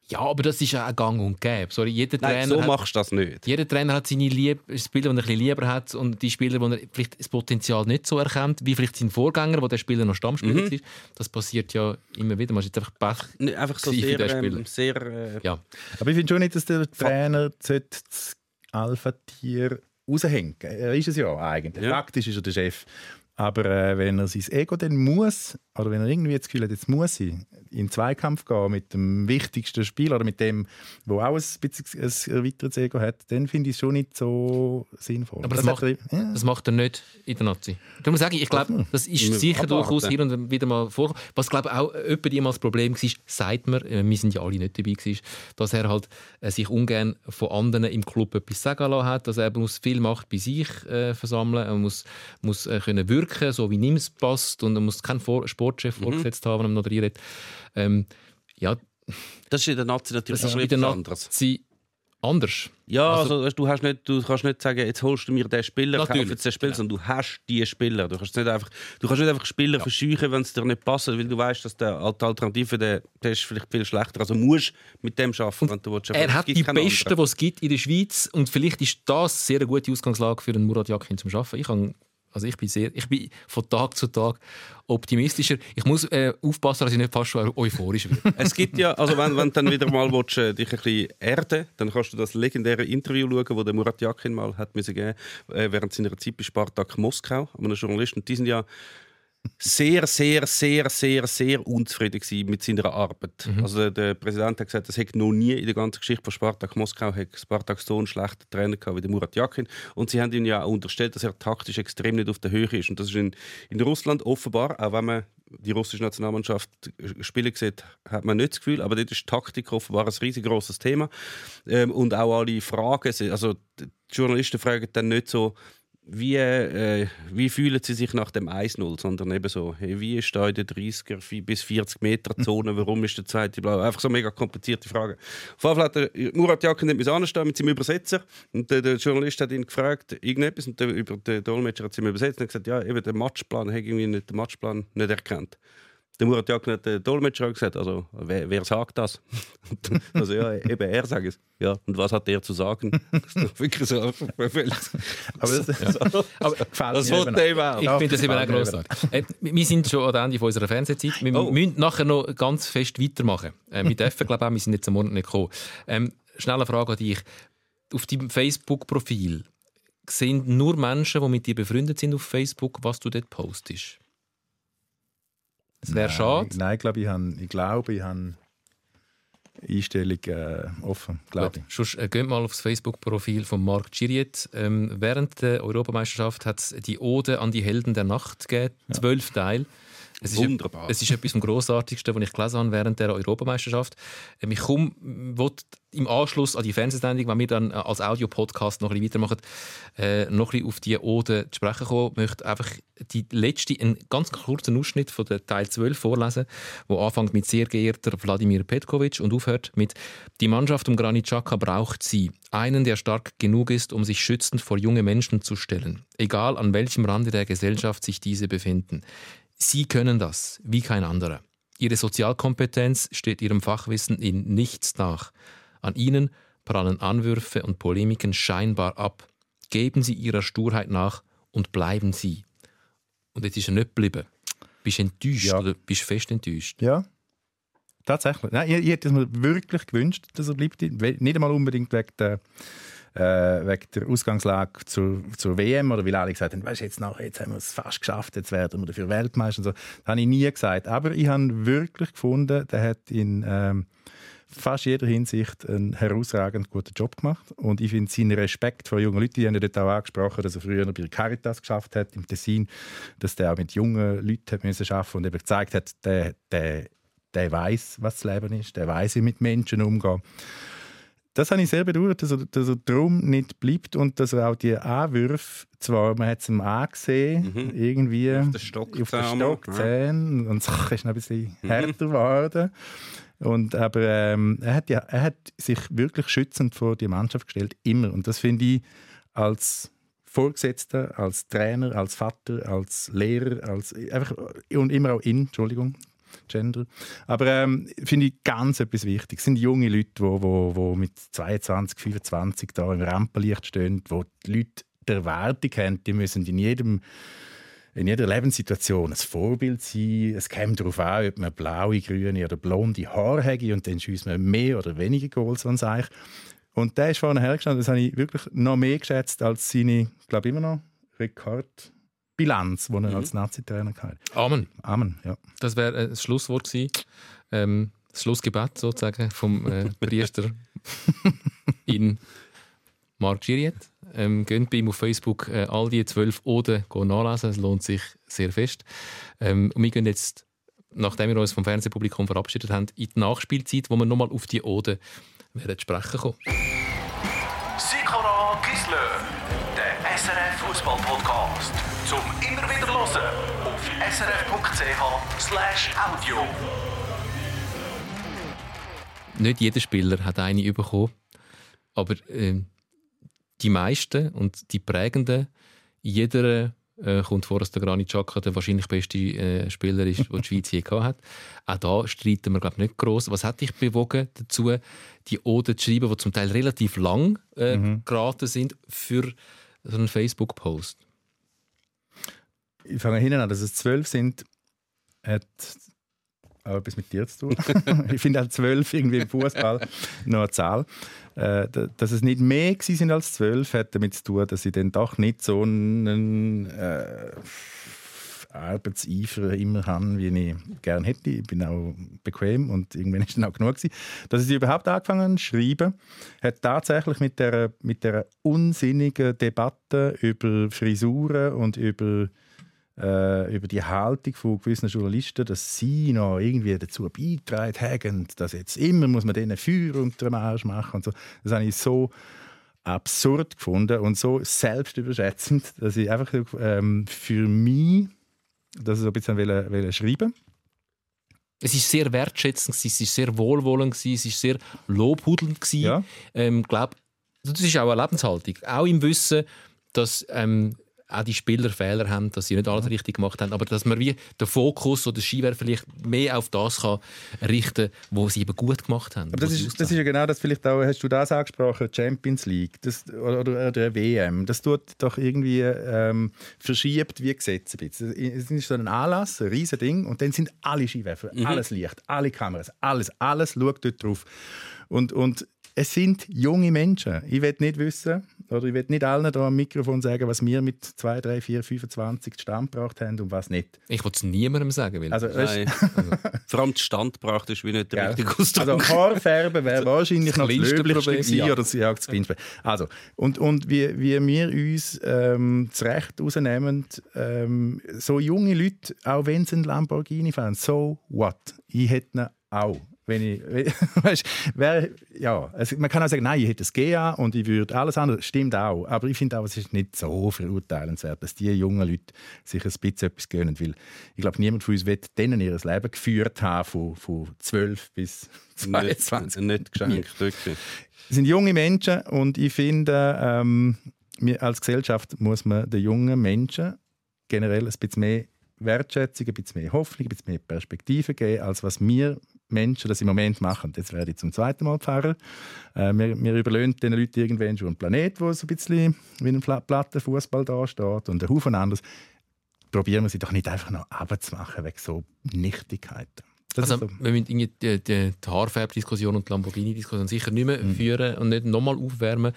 Ja, aber das ist ja auch gang und gäbe. Sorry, jeder Nein, Trainer so hat, machst du das nicht. Jeder Trainer hat seine Lieb Spieler, die er ein bisschen lieber hat und die Spieler, wo er vielleicht das Potenzial nicht so erkennt, wie vielleicht sein Vorgänger, wo der Spieler noch Stammspieler Mhm. ist. Das passiert ja immer wieder. Man ist jetzt einfach Pech. Nicht Einfach so sehr, den Spieler. ähm, sehr äh, Ja. Aber ich finde schon nicht, dass der Trainer das Alpha-Tier raushängen Er ist es ja eigentlich. Ja. Faktisch ist er der Chef. Aber äh, wenn er sein Ego dann muss, oder wenn er irgendwie das Gefühl hat, jetzt muss ich in den Zweikampf gehen mit dem wichtigsten Spieler oder mit dem, wo auch ein bisschen ein erweitertes Ego hat, dann finde ich es schon nicht so sinnvoll. Aber das hat er- ja. Das macht er nicht in der Nazi. Darum sage ich, ich glaube, das ist Wir sicher durchaus hier und wieder mal vor. Was glaube ich auch jemand jemals Problem war, sagt mir, äh, wir sind ja alle nicht dabei gewesen, dass er halt äh, sich ungern von anderen im Club etwas sagen lassen hat, dass er muss viel Macht bei sich äh, versammeln, er muss, muss äh, können wirken, so wie ihm es passt und er muss keinen Vor Sportchef Mhm. vorgesetzt haben, wenn er noch reinredet. Ähm, ja, Das ist in der Nazi natürlich das ist in der. Nazi anders. Ja, Also- also, du, hast nicht, du kannst nicht sagen, jetzt holst du mir den Spieler, kauf Natürlich, jetzt den Spieler, sondern du hast die Spieler. Du kannst nicht einfach, du kannst nicht einfach Spieler verscheuchen, wenn es dir nicht passt, weil du weißt, dass der die Alternative der, der ist vielleicht viel schlechter. Also musst mit dem arbeiten, wenn du willst. Er hat die Besten, die es gibt in der Schweiz und vielleicht ist das sehr eine gute Ausgangslage für einen Murat Yakin zum Arbeiten. Ich, kann, also ich, bin sehr, ich bin von Tag zu Tag optimistischer. Ich muss äh, aufpassen, dass ich nicht fast schon euphorisch werde. Es gibt ja, also wenn, wenn du dann wieder mal willst, äh, dich ein bisschen erden dann kannst du das legendäre Interview schauen, das Murat Yakin mal hat geben, äh, während seiner Zeit bei Spartak Moskau, einem Journalisten. Die sind ja sehr, sehr, sehr, sehr, sehr unzufrieden gewesen mit seiner Arbeit. Also der, Präsident hat gesagt, es hätte noch nie in der ganzen Geschichte von Spartak Moskau hat Spartak so einen schlechten Trainer gehabt wie der Murat Yakin. Und sie haben ihm ja auch unterstellt, dass er taktisch extrem nicht auf der Höhe ist. Und das ist in, in Russland offenbar, auch wenn man die russische Nationalmannschaft spielen sieht, hat man nicht das Gefühl, aber dort ist Taktik offenbar ein riesengroßes Thema. Ähm, und auch alle Fragen, also die Journalisten fragen dann nicht so, wie, äh, wie fühlen sie sich nach dem 1-0, sondern eben so, hey, wie ist da in der 30er vi- bis 40 Meter Zone, warum ist der zweite blau? Einfach so mega komplizierte Fragen. Auf hat der Murat Yakin nicht anstehen mit seinem Übersetzer und der, der Journalist hat ihn gefragt, irgendetwas und der, über, der Dolmetscher hat es ihm übersetzt und gesagt, ja, eben der Matchplan, hat irgendwie nicht den Matchplan nicht erkannt. Der Murat hat der Dolmetscher gesagt, also wer, wer sagt das? also ja, eben er sagt es. Ja, und was hat er zu sagen? Das ist wirklich so völlig Aber das, Aber gefällt das mir eben auch. ich Ja, finde das eben auch grossartig. Äh, wir sind schon am Ende von unserer Fernsehzeit. Wir Oh. müssen nachher noch ganz fest weitermachen. Äh, wir dürfen, glaube ich, wir sind jetzt am Morgen nicht gekommen. Ähm, schnelle Frage an dich. Auf deinem Facebook-Profil sehen nur Menschen, die mit dir befreundet sind auf Facebook, was du dort postest. Es wäre schade. Nein, ich glaube, ich, habe, ich glaube, ich habe Einstellung äh, offen. Glaube ich. Sonst äh, geht mal aufs Facebook-Profil von Marc Giriet. Ähm, während der Europameisterschaft hat es die Ode an die Helden der Nacht gegeben, zwölf Teile. Es ist, Wunderbar. Es ist etwas vom Grossartigsten, was ich gelesen habe während der Europameisterschaft. Ähm, ich komme, im Anschluss an die Fernsehsendung, wenn wir dann äh, als Audio-Podcast noch ein bisschen weitermachen, äh, noch ein bisschen auf die Ode zu sprechen kommen. Ich möchte einfach die letzte, einen ganz kurzen Ausschnitt von der Teil 12 vorlesen, wo anfängt mit sehr geehrter Wladimir Petkovic und aufhört mit Die Mannschaft um Granit Xhaka braucht sie. Einen, der stark genug ist, um sich schützend vor junge Menschen zu stellen. Egal an welchem Rande der Gesellschaft sich diese befinden. Sie können das, wie kein anderer. Ihre Sozialkompetenz steht ihrem Fachwissen in nichts nach. An ihnen prallen Anwürfe und Polemiken scheinbar ab. Geben Sie Ihrer Sturheit nach und bleiben Sie. Und jetzt ist er nicht geblieben. Bist enttäuscht Ja. oder bist du fest enttäuscht? Ja, tatsächlich. Nein, ich, ich hätte es mir wirklich gewünscht, dass er bleibt. Nicht einmal unbedingt wegen der, äh, wegen der Ausgangslage zur, zur WM oder weil alle gesagt haben, weißt, jetzt, nach, jetzt haben wir es fast geschafft, jetzt werden wir dafür Weltmeister. So. Das habe ich nie gesagt. Aber ich habe wirklich gefunden, der hat in ähm, fast jeder Hinsicht einen herausragend guten Job gemacht. Und ich finde seinen Respekt vor jungen Leuten, die haben ja dort auch angesprochen, dass er früher bei Caritas geschafft hat im Tessin, dass der auch mit jungen Leuten arbeiten und eben gezeigt hat, der, der, der weiß, was das Leben ist, der weiß, wie mit Menschen umgehen. Das habe ich sehr bedauert, dass er, dass er darum nicht bleibt und dass er auch die Anwürfe, zwar, man hat es ihm angesehen, irgendwie Auf den Stock auf den zusammen, Stockzähnen und es ist noch ein bisschen härter geworden. Und, aber ähm, er, hat ja, er hat sich wirklich schützend vor die Mannschaft gestellt, immer. Und das finde ich als Vorgesetzter, als Trainer, als Vater, als Lehrer, als einfach und immer auch in, Entschuldigung, Gender. Aber ähm, finde ich ganz etwas wichtig. Es sind junge Leute, die wo, wo, mit 22, 25 da im Rampenlicht stehen, wo die Leute die Erwartung haben, die müssen in jedem in jeder Lebenssituation ein Vorbild sein. Es kommt darauf an, ob man blaue, grüne oder blonde Haare hat und dann schießt man mehr oder weniger Goals als eigentlich. Und der ist vorne hergestanden, das habe ich wirklich noch mehr geschätzt als seine, ich glaube immer noch, Rekordbilanz, die er Mhm. als Nazi-Trainer hatte. Amen. Amen, ja. Das wäre äh, das Schlusswort gewesen. Ähm, das Schlussgebet sozusagen vom äh, Priester in Marc Giriet. Ähm, geht bei ihm auf Facebook äh, all die zwölf Oden nachlesen. Es lohnt sich sehr fest. Ähm, und wir gehen jetzt, nachdem wir uns vom Fernsehpublikum verabschiedet haben, in die Nachspielzeit, wo wir nochmal auf die Oden werden sprechen kommen. Sikora Gisler, der SRF Fußball Podcast. Zum immer wieder hören auf srf.ch/audio. Nicht jeder Spieler hat eine bekommen, aber ähm, die meisten und die prägenden, jeder äh, kommt vor, dass der Granit Xhaka der wahrscheinlich beste äh, Spieler ist, den die Schweiz je gehabt hat. Auch da streiten wir glaube nicht groß. Was hat dich bewogen dazu, die Ode zu schreiben, die zum Teil relativ lang äh, geraten sind für so einen Facebook-Post? Ich fange hinten an, dass es zwölf sind, hat auch etwas mit dir zu tun. ich finde auch zwölf irgendwie im Fußball noch eine Zahl. Äh, da- dass es nicht mehr sind als zwölf, hat damit zu tun, dass ich dann doch nicht so einen äh, Arbeitseifer immer habe, wie ich gerne hätte. Ich bin auch bequem und irgendwann ist dann auch genug gewesen. Dass ich überhaupt angefangen habe zu schreiben, hat tatsächlich mit der, mit der unsinnigen Debatte über Frisuren und über äh, über die Haltung von gewissen Journalisten, dass sie noch irgendwie dazu beitragen haben, dass jetzt immer muss man denen Feuer unter dem Arsch machen und so. Das habe ich so absurd gefunden und so selbstüberschätzend, dass ich einfach ähm, für mich das so ein bisschen wollte, wollte schreiben Es ist sehr wertschätzend, es ist sehr wohlwollend, es ist sehr lobhudelnd. Ja. Ähm, glaub, das ist auch eine Lebenshaltung. Auch im Wissen, dass ähm, auch die Spieler Fehler haben, dass sie nicht alles richtig gemacht haben, aber dass man wie den Fokus oder das Skiwerfer vielleicht mehr auf das kann richten, was sie eben gut gemacht haben. Aber das ist, das ist ja genau das, vielleicht auch, hast du das angesprochen, Champions League das, oder, oder der WM. Das tut doch irgendwie ähm, verschiebt wie Gesetze. ein bisschen. Es ist so ein Anlass, ein riesen Ding, und dann sind alle Skiwerfer, alles Licht, alle Kameras, alles, alles schaut dort drauf. Und, und es sind junge Menschen. Ich will nicht wissen, oder ich will nicht allen da am Mikrofon sagen, was wir mit 2, 3, 4, 25 Stand gebracht haben und was nicht. Ich will es niemandem sagen. Weil Also, Nein. Vor allem die Standpracht ist wie nicht der Gell? richtige Ausdruck. Also Haarfärben wäre wahrscheinlich Das noch das Löblichste gewesen, ja. oder das jagd Kleinste. Also, und, und wie, wie wir uns ähm, das Recht rausnehmen, ähm, so junge Leute, auch wenn sie einen Lamborghini fahren, so what? Ich hätte ihn auch. Wenn ich, weißt, wer, ja, also man kann auch sagen, nein, ich hätte es GA und ich würde alles andere, stimmt auch. Aber ich finde auch, es ist nicht so verurteilenswert, dass die jungen Leute sich ein bisschen etwas gönnen. Weil ich glaube, niemand von uns wird denen ihr Leben geführt haben, von, von 12 bis 22. nicht, nicht geschenkt, wirklich. Es sind junge Menschen und ich finde, ähm, als Gesellschaft muss man den jungen Menschen generell ein bisschen mehr Wertschätzung, ein bisschen mehr Hoffnung, ein bisschen mehr Perspektive geben, als was wir Menschen das im Moment machen. Jetzt werde ich zum zweiten Mal Pfarrer. Äh, wir, wir überlöhnen den Leuten irgendwann schon einen Planet, wo so ein bisschen wie ein Pla- Plattenfußball da steht und ein Haufen anderes. Probieren wir sie doch nicht einfach noch abzumachen wegen so Nichtigkeiten. Das Also, so. wir müssen irgendwie die, die, die Haarfärbdiskussion und die Lamborghini-Diskussion sicher nicht mehr Mhm. führen und nicht nochmal aufwärmen,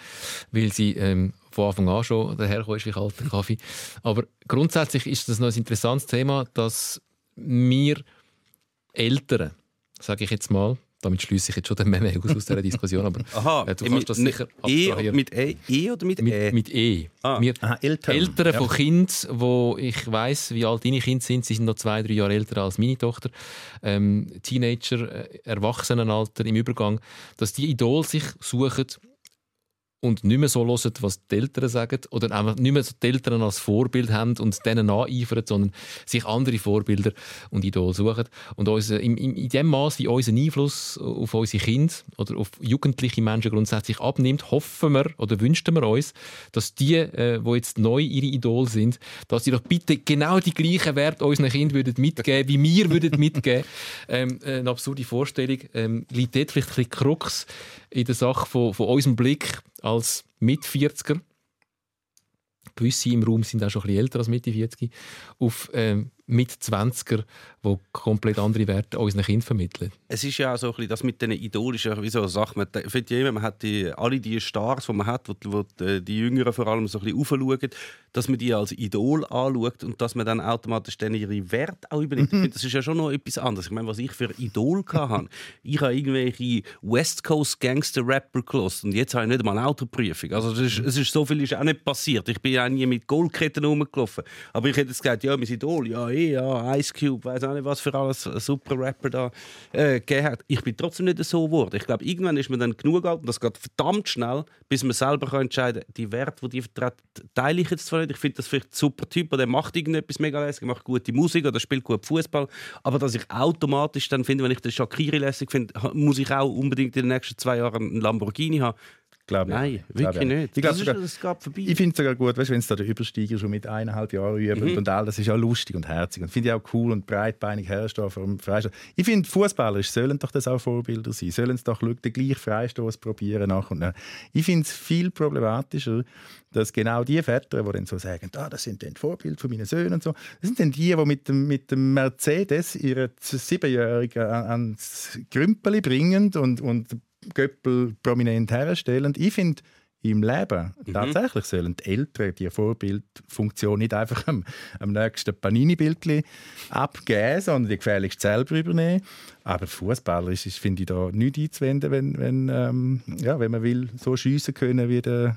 weil sie ähm, von Anfang an schon daherkommen ist wie kalter Kaffee. Aber grundsätzlich ist das noch ein interessantes Thema, dass wir Eltern, sage ich jetzt mal, damit schließe ich jetzt schon den Meme aus aus dieser Diskussion, aber Aha, äh, du kannst mit, das sicher e, abstrahieren. mit e, e oder mit, mit, E? mit E. Ah. Wir, Aha, Eltern. Eltern Ja. von Kindern, wo ich weiß, wie alt deine Kinder sind, sie sind noch zwei, drei Jahre älter als meine Tochter, ähm, Teenager, äh, Erwachsenenalter im Übergang, dass die Idol sich suchen und nicht mehr so hören, was die Eltern sagen oder einfach nicht mehr so die Eltern als Vorbild haben und denen nacheifern, sondern sich andere Vorbilder und Idole suchen. Und unser, in, in, dem Maß, wie unser Einfluss auf unsere Kinder oder auf jugendliche Menschen grundsätzlich abnimmt, hoffen wir oder wünschen wir uns, dass die, äh, die jetzt neu ihre Idole sind, dass sie doch bitte genau die gleichen Werte unseren Kindern würden mitgeben, wie wir würden mitgeben. Ähm, äh, eine absurde Vorstellung. Ähm, liegt dort vielleicht ein bisschen Krux in der Sache von, von unserem Blick als Mit-40er. Gewisse im Raum sind auch schon ein bisschen älter als Mitte 40 auf ähm, Mit-20er, die komplett andere Werte unseren Kindern vermitteln. Es ist ja auch so ein bisschen, das mit den ja wie so eine Sache. Man findet ja immer, man hat die, alle die Stars, die man hat, wo, wo die, die Jüngeren vor allem so ein bisschen aufschauen, dass man die als Idol anschaut und dass man dann automatisch dann ihre Werte auch übernimmt. Finde, das ist ja schon noch etwas anderes. Ich meine, was ich für Idol hatte, ich habe irgendwelche West Coast Gangster Rapper gelost und jetzt habe ich nicht mal eine Autoprüfung. Also es ist, es ist so viel ist auch nicht passiert. Ich bin ja auch nie mit Goldketten rumgelaufen. Aber ich hätte jetzt gesagt, ja, mein Idol, ja, ja, Ice Cube, weiß auch nicht, was für alles ein super Rapper da äh, gegeben hat. Ich bin trotzdem nicht so geworden. Ich glaube, irgendwann ist man dann genug alt und das geht verdammt schnell, bis man selber kann entscheiden kann, die Werte, die die vertreten, teile ich jetzt zwar nicht. Ich finde das vielleicht ein super Typ, der macht irgendetwas mega lässig, macht gute Musik oder spielt gut Fußball. Aber dass ich automatisch dann finde, wenn ich den Shakiri lässig finde, muss ich auch unbedingt in den nächsten zwei Jahren einen Lamborghini haben. Glaube. Nein, Glaube wirklich ich. nicht. Ich, glaube das, ist, sogar, das geht vorbei. ich finde es sogar gut, weißt, wenn es da der Übersteiger schon mit eineinhalb Jahren übt Mhm. und all das ist auch lustig und herzig und finde ich auch cool und breitbeinig herstehen vor dem Freistoß. Ich finde, Fußballer sollen doch das auch Vorbilder sein, sollen es doch den gleichen Freistoß probieren nach und nach. Ich finde es viel problematischer, dass genau die Väter, die dann so sagen, ah, das sind dann die Vorbilder von meinen Söhnen und so, das sind dann die, die mit dem, mit dem Mercedes ihre Siebenjährigen an- ans Grümpeli bringen und, und Göppel prominent herstellen. Ich finde, im Leben tatsächlich sollen die Eltern die Vorbildfunktion nicht einfach am, am nächsten Panini-Bildchen abgeben, sondern die gefährlichst selber übernehmen. Aber Fußballer ist, ist finde ich, da nichts einzuwenden, wenn, wenn, ähm, ja, wenn man will, so schiessen können wie der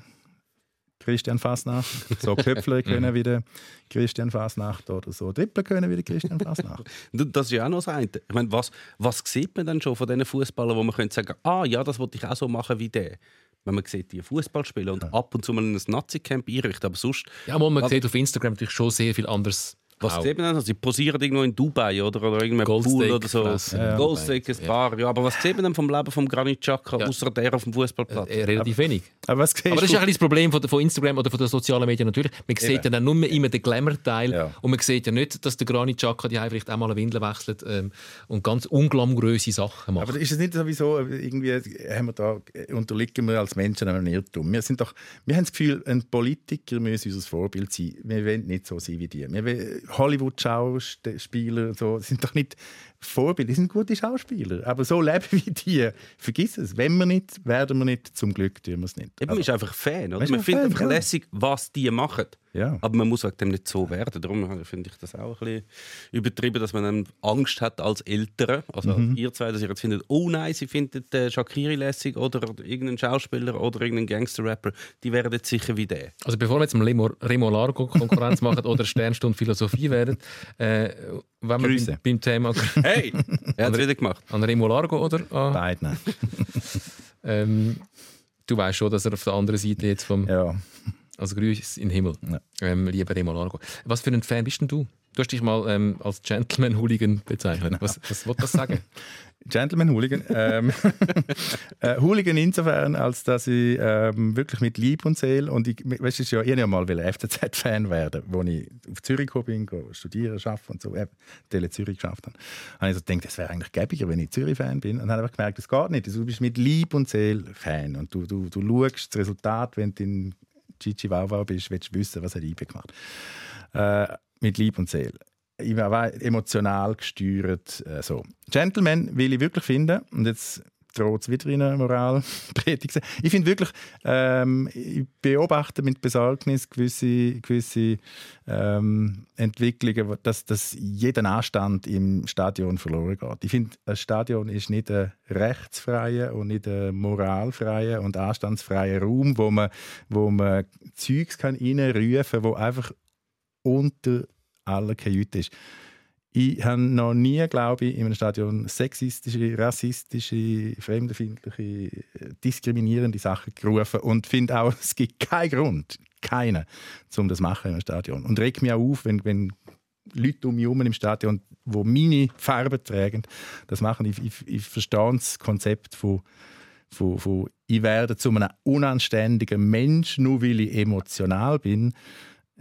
Christian Fasnacht, so Köpfler können wie der Christian Fasnacht oder so Trippeln können wie der Christian Fasnacht. Das ist ja auch noch das eine. Ich meine, was, was sieht man dann schon von diesen Fußballern, wo man könnte sagen, ah ja, das wollte ich auch so machen wie der. Wenn man sieht, die Fußball spielen und ab und zu mal in ein Nazi-Camp einrichten, aber sonst, Ja, man Was- sieht auf Instagram natürlich schon sehr viel anderes. Was auch. sieht man dann? Also, sie posieren irgendwo in Dubai oder, oder irgendeinem Pool oder so. Ja. Goldsteak, ein Bar, ja. Aber was sieht man denn vom Leben vom Granit Xhaka, Ja. außer der auf dem Fußballplatz? Äh, relativ wenig. Aber was siehst Aber das ist bisschen das Problem von, von Instagram oder von den sozialen Medien natürlich. Man sieht ja dann nur immer den Glamour-Teil Ja. und man sieht ja nicht, dass der Granit Xhaka die vielleicht auch mal eine Windel wechselt ähm, und ganz unglamouröse Sachen macht. Aber ist es nicht sowieso, irgendwie haben wir da, unterliegen wir als Menschen einem Irrtum? Wir, sind doch, wir haben das Gefühl, ein Politiker muss unser Vorbild sein. Wir wollen nicht so sein wie die. Wir wollen- Hollywood-Schauspieler so, sind doch nicht Vorbilder, die sind gute Schauspieler. Aber so leben wie die, vergiss es. Wenn wir nicht, werden wir nicht. Zum Glück tun wir es nicht. Eben, Also, man ist einfach Fan. Oder? Man findet einfach lässig, was die machen. ja. Aber man muss wegen dem nicht so werden. Darum finde ich das auch ein bisschen übertrieben, dass man dann Angst hat als Eltern. Also Mhm. ihr zwei, dass ihr jetzt findet, oh nein, sie finden äh, Shakiri lässig oder irgendeinen Schauspieler oder irgendeinen Gangster-Rapper. Die werden jetzt sicher wie der. Also bevor wir jetzt dem Remo, Remo Largo Konkurrenz machen oder Sternstunde Philosophie werden, äh, wenn wir beim Thema Hey, er hat es wieder gemacht. an Remo Largo oder an, Beide, nein. ähm, du weißt schon, dass er auf der anderen Seite jetzt vom Ja. also Grüß in den Himmel, Ja. ähm, lieber Remo Largo. Was für ein Fan bist denn du? Du hast dich mal ähm, als Gentleman-Hooligan bezeichnet. Was, was wollt das sagen? Gentleman Hooligan. Ähm, äh, Hooligan insofern, als dass ich ähm, wirklich mit Lieb und Seele und ich, weißt, du, ja, ich wollte ja mal FCZ-Fan werden, wo ich auf Zürich bin, studieren, arbeiten und so, eben, Tele Zürich geschafft habe. habe ich so gedacht, es wäre eigentlich gäbiger, wenn ich Zürich-Fan bin. Und dann habe ich gemerkt, das geht nicht. Du bist mit Lieb und Seele Fan und du, du, du schaust das Resultat, wenn du in Gigi Wauwau bist, willst du wissen, was er gemacht hat. Äh, mit Lieb und Seele ich war emotional gesteuert. Äh, so. Gentleman will ich wirklich finden. Und jetzt droht es wieder in eine Moralpredigt. Ich finde wirklich, ähm, ich beobachte mit Besorgnis gewisse, gewisse ähm, Entwicklungen, dass, dass jeder Anstand im Stadion verloren geht. Ich finde, ein Stadion ist nicht ein rechtsfreier und nicht ein moralfreier und anstandsfreier Raum, wo man, wo man Zeugs reinrufen kann, wo einfach unter aller Kajüte ist. Ich habe noch nie, glaube ich, in einem Stadion sexistische, rassistische, fremdenfeindliche, äh, diskriminierende Sachen gerufen und finde auch, es gibt keinen Grund, keinen, um das zu machen einem Stadion. Und regt mich auch auf, wenn, wenn Leute um mich herum im Stadion, die meine Farben tragen, das machen. Ich, ich, ich verstehe das Konzept von, von, von ich werde zu einem unanständigen Mensch, nur weil ich emotional bin.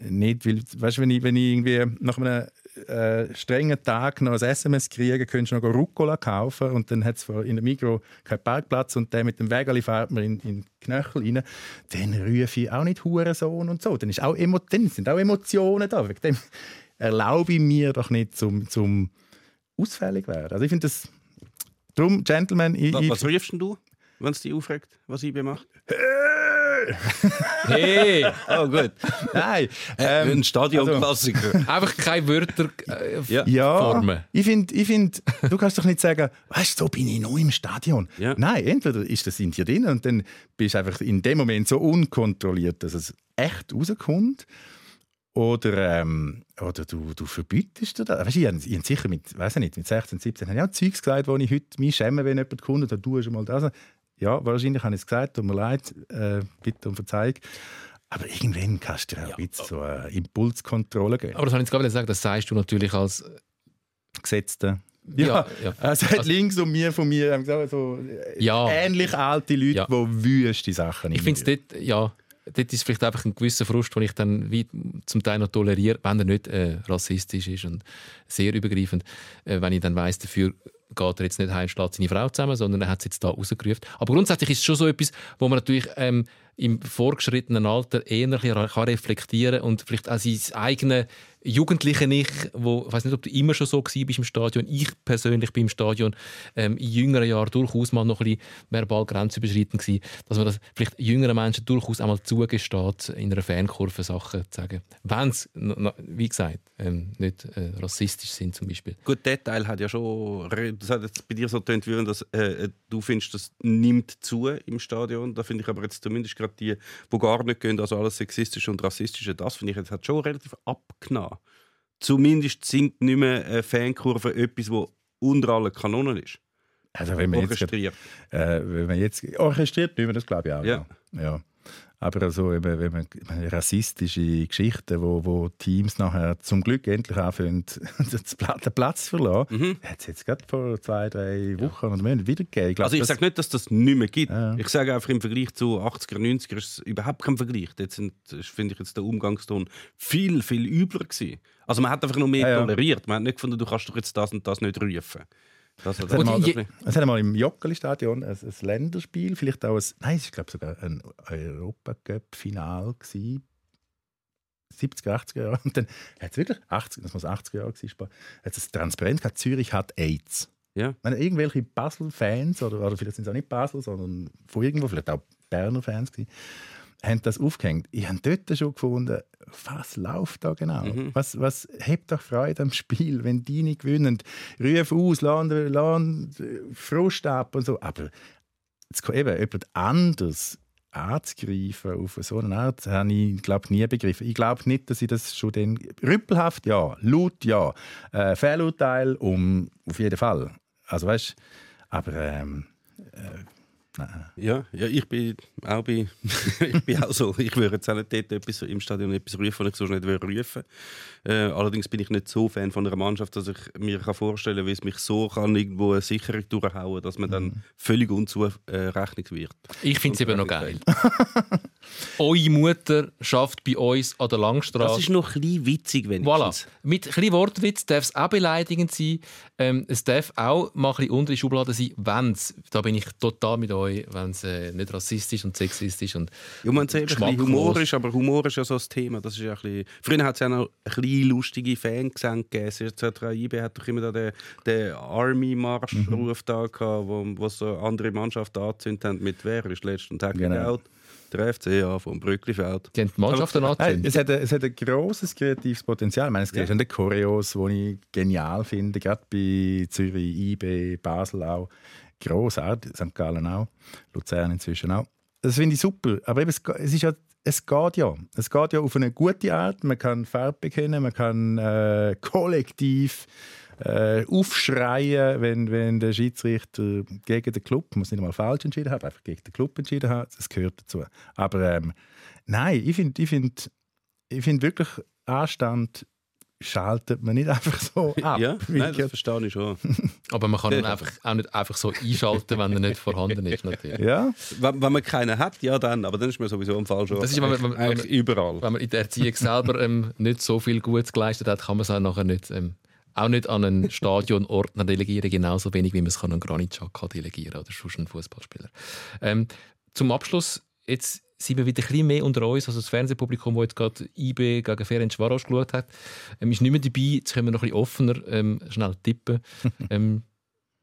Nicht, weil, weißt, wenn ich, wenn ich irgendwie nach einem äh, strengen Tag noch ein SMS kriege, könntest du noch Rucola kaufen und dann hat es in der Mikro keinen Parkplatz und der mit dem Wägeli fährt mir in, in den Knöchel rein, dann rufe ich auch nicht Hurensohn und so. Dann, ist auch Emo dann sind auch Emotionen da. Wegen dem erlaube ich mir doch nicht zum, zum ausfällig werden. Also ich finde das... Darum, Gentlemen, ich, Was, ich, was rufst denn du, wenn es dich aufregt, was IB macht? Hey! Oh, gut. Nein, ähm, Ein Stadionklassiker. Einfach keine Wörter äh, Ja. Ja, Formen. ich finde, ich find, du kannst doch nicht sagen, weißt du, so bin ich noch im Stadion. Ja. Nein, entweder ist das in dir drin und dann bist du einfach in dem Moment so unkontrolliert, dass es echt rauskommt. Oder, ähm, oder du, du verbietest dir das. Weißt, du, ich habe ich hab sicher mit, weiß ich nicht, mit 16, 17 habe ich auch Zeugs gesagt, wo ich heute mich schäme, wenn jemand kommt und dann tust du mal das. Ja, wahrscheinlich habe ich es gesagt, tut mir leid, äh, bitte um Verzeihung. Aber irgendwann kannst du dir auch ein bisschen so eine Impulskontrolle geben. Aber das habe ich jetzt gerade sagen, das sagst du natürlich als. Gesetzte. Ja, Ja, ja. Also, Also- links und mir von mir haben gesagt, so äh, Ja. ähnlich alte Leute, Ja. die wüste Sachen Ich finde es dort, ja, dort ist vielleicht einfach ein gewisser Frust, den ich dann wie zum Teil noch toleriere, wenn er nicht äh, rassistisch ist und sehr übergreifend. Äh, wenn ich dann weiss, dafür geht er jetzt nicht heim, schlägt seine Frau zusammen, sondern er hat es jetzt da rausgerufen. Aber grundsätzlich ist es schon so etwas, wo man natürlich ähm, im vorgeschrittenen Alter eher kann reflektieren und vielleicht auch sein eigenes jugendliche Ich, wo, ich weiß nicht, ob du immer schon so bist im Stadion. Ich persönlich bin im Stadion ähm, in jüngeren Jahren durchaus mal noch ein bisschen verbal grenzüberschreitend gewesen, dass man das vielleicht jüngeren Menschen durchaus einmal zugesteht, in einer Fankurve Sachen zu sagen. Wenn sie, wie gesagt, ähm, nicht äh, rassistisch sind zum Beispiel. Gut, der Teil hat ja schon. Das hat jetzt bei dir so getönt, wie wenn das, äh, du findest, das nimmt zu im Stadion. Da finde ich aber jetzt zumindest gerade die, die gar nicht gehen, also alles Sexistische und Rassistische, das finde ich jetzt hat schon relativ abgenommen. Zumindest sind nicht mehr äh, Fankurven etwas, wo unter allen Kanonen ist. Also wenn man jetzt, Orchestriert. äh, wenn man jetzt orchestriert, nicht mehr, das glaube ich auch. Ja. Ja. Ja. Aber also, eben, wenn man ich rassistische Geschichten, wo, wo Teams nachher zum Glück endlich anfangen, den Pla- den Platz zu verlassen, Mhm. hat es jetzt gerade vor zwei, drei Wochen oder Monaten wieder gegeben. glaub, Also ich sage nicht, dass das nicht mehr gibt. Ja. Ich sage einfach, im Vergleich zu 80er, 90er ist es überhaupt kein Vergleich. Jetzt finde ich jetzt der Umgangston viel, viel übler gewesen. Also man hat einfach noch mehr Ja, ja. toleriert. Man hat nicht gefunden, du kannst doch jetzt das und das nicht rufen. Das, das, mal, je- das, es hat mal im Joggeli-Stadion ein, ein Länderspiel, vielleicht auch ein, nein, es war glaube sogar ein Europacup-Final gewesen. 70er, 80er Jahre. Und dann hat es wirklich, 80, das muss 80er Jahre gewesen sein, hat es Transparenz gehabt, Zürich hat AIDS. Ja. Meine, irgendwelche Basel-Fans, oder, oder vielleicht sind es auch nicht Basel, sondern von irgendwo, vielleicht auch Berner Fans gewesen, haben das aufgehängt. Ich habe dort schon gefunden, was läuft da genau? Mhm. Was, was hebt doch Freude am Spiel, wenn die nicht gewinnen? Ruf aus, lass lass Frust ab und so. Aber jetzt kann eben jemand anders anzugreifen auf so eine Art, habe ich glaube nie begriffen. Ich glaube nicht, dass ich das schon dann... Rüppelhaft, ja. Laut, ja. Äh, Fehlurteil, um, auf jeden Fall. Also weißt aber ähm, ja, ja, ich bin auch bei, ich bin auch so. Ich würde jetzt auch nicht dort etwas, im Stadion etwas rufen, was ich so nicht würde rufen. Äh, allerdings bin ich nicht so Fan von einer Mannschaft, dass ich mir kann vorstellen kann, wie es mich so kann irgendwo eine Sicherung durchhauen dass man dann völlig unzurechnungswert wird. Ich finde es eben noch geil. Eure Mutter schafft bei uns an der Langstraße. Das ist noch ein bisschen witzig, wenn Voilà. Mit ein bisschen Wortwitz darf es auch beleidigend sein. Ähm, es darf auch mal ein bisschen unter die Schublade sein, wenn es, da bin ich total mit euch, wenn es äh, nicht rassistisch und sexistisch und Ja, man ein Geschmacklos. Humor ist, aber Humor ist ja so das Thema. Das ist ja ein bisschen... Früher hat es ja noch ein bisschen lustige Fangesänge gegeben. Es ist jetzt auch- IB hat doch immer den, den Army-Marsch-Ruf da gehabt, wo, wo so andere Mannschaften angezündet haben mit «Wer ist letzten Tag Genau. genau. Der FCA vom Brücklifeld. die haben die Mannschaft dann Nein, es, hat ein, es hat ein grosses kreatives Potenzial. Ich meine, es gibt ja. Choreos, die ich genial finde, gerade bei Zürich, IB, Basel auch. Grossartig, St. Gallen auch, Luzern inzwischen auch. Das finde ich super. Aber eben, es, ist ja, es geht ja. Es geht ja auf eine gute Art. Man kann Farbe bekennen, man kann äh, kollektiv äh, aufschreien, wenn, wenn der Schiedsrichter gegen den Club, muss nicht mal falsch entschieden haben, einfach gegen den Club entschieden hat. Das gehört dazu. Aber ähm, nein, ich finde ich find, ich find wirklich Anstand schaltet man nicht einfach so ab. Ja, nein, das verstehe ich schon. Aber man kann ihn einfach, auch nicht einfach so einschalten, wenn er nicht vorhanden ist. Natürlich. ja, Wenn, wenn man keinen hat, ja dann, aber dann ist man sowieso im Fall schon. Das ist, wenn man- wenn man- eigentlich wenn man- überall. Wenn man in der Erziehung selber ähm, nicht so viel Gutes geleistet hat, kann man es auch nachher nicht, ähm, auch nicht an einen Stadionordner delegieren, genauso wenig wie man es kann an einen Granit Xhaka delegieren oder sonst einen Fußballspieler. Ähm, zum Abschluss, jetzt sind wir wieder ein bisschen mehr unter uns, also das Fernsehpublikum, das jetzt gerade IB gegen Ferenc Varos geschaut hat, ähm, ist nicht mehr dabei, jetzt können wir noch ein bisschen offener ähm, schnell tippen. ähm,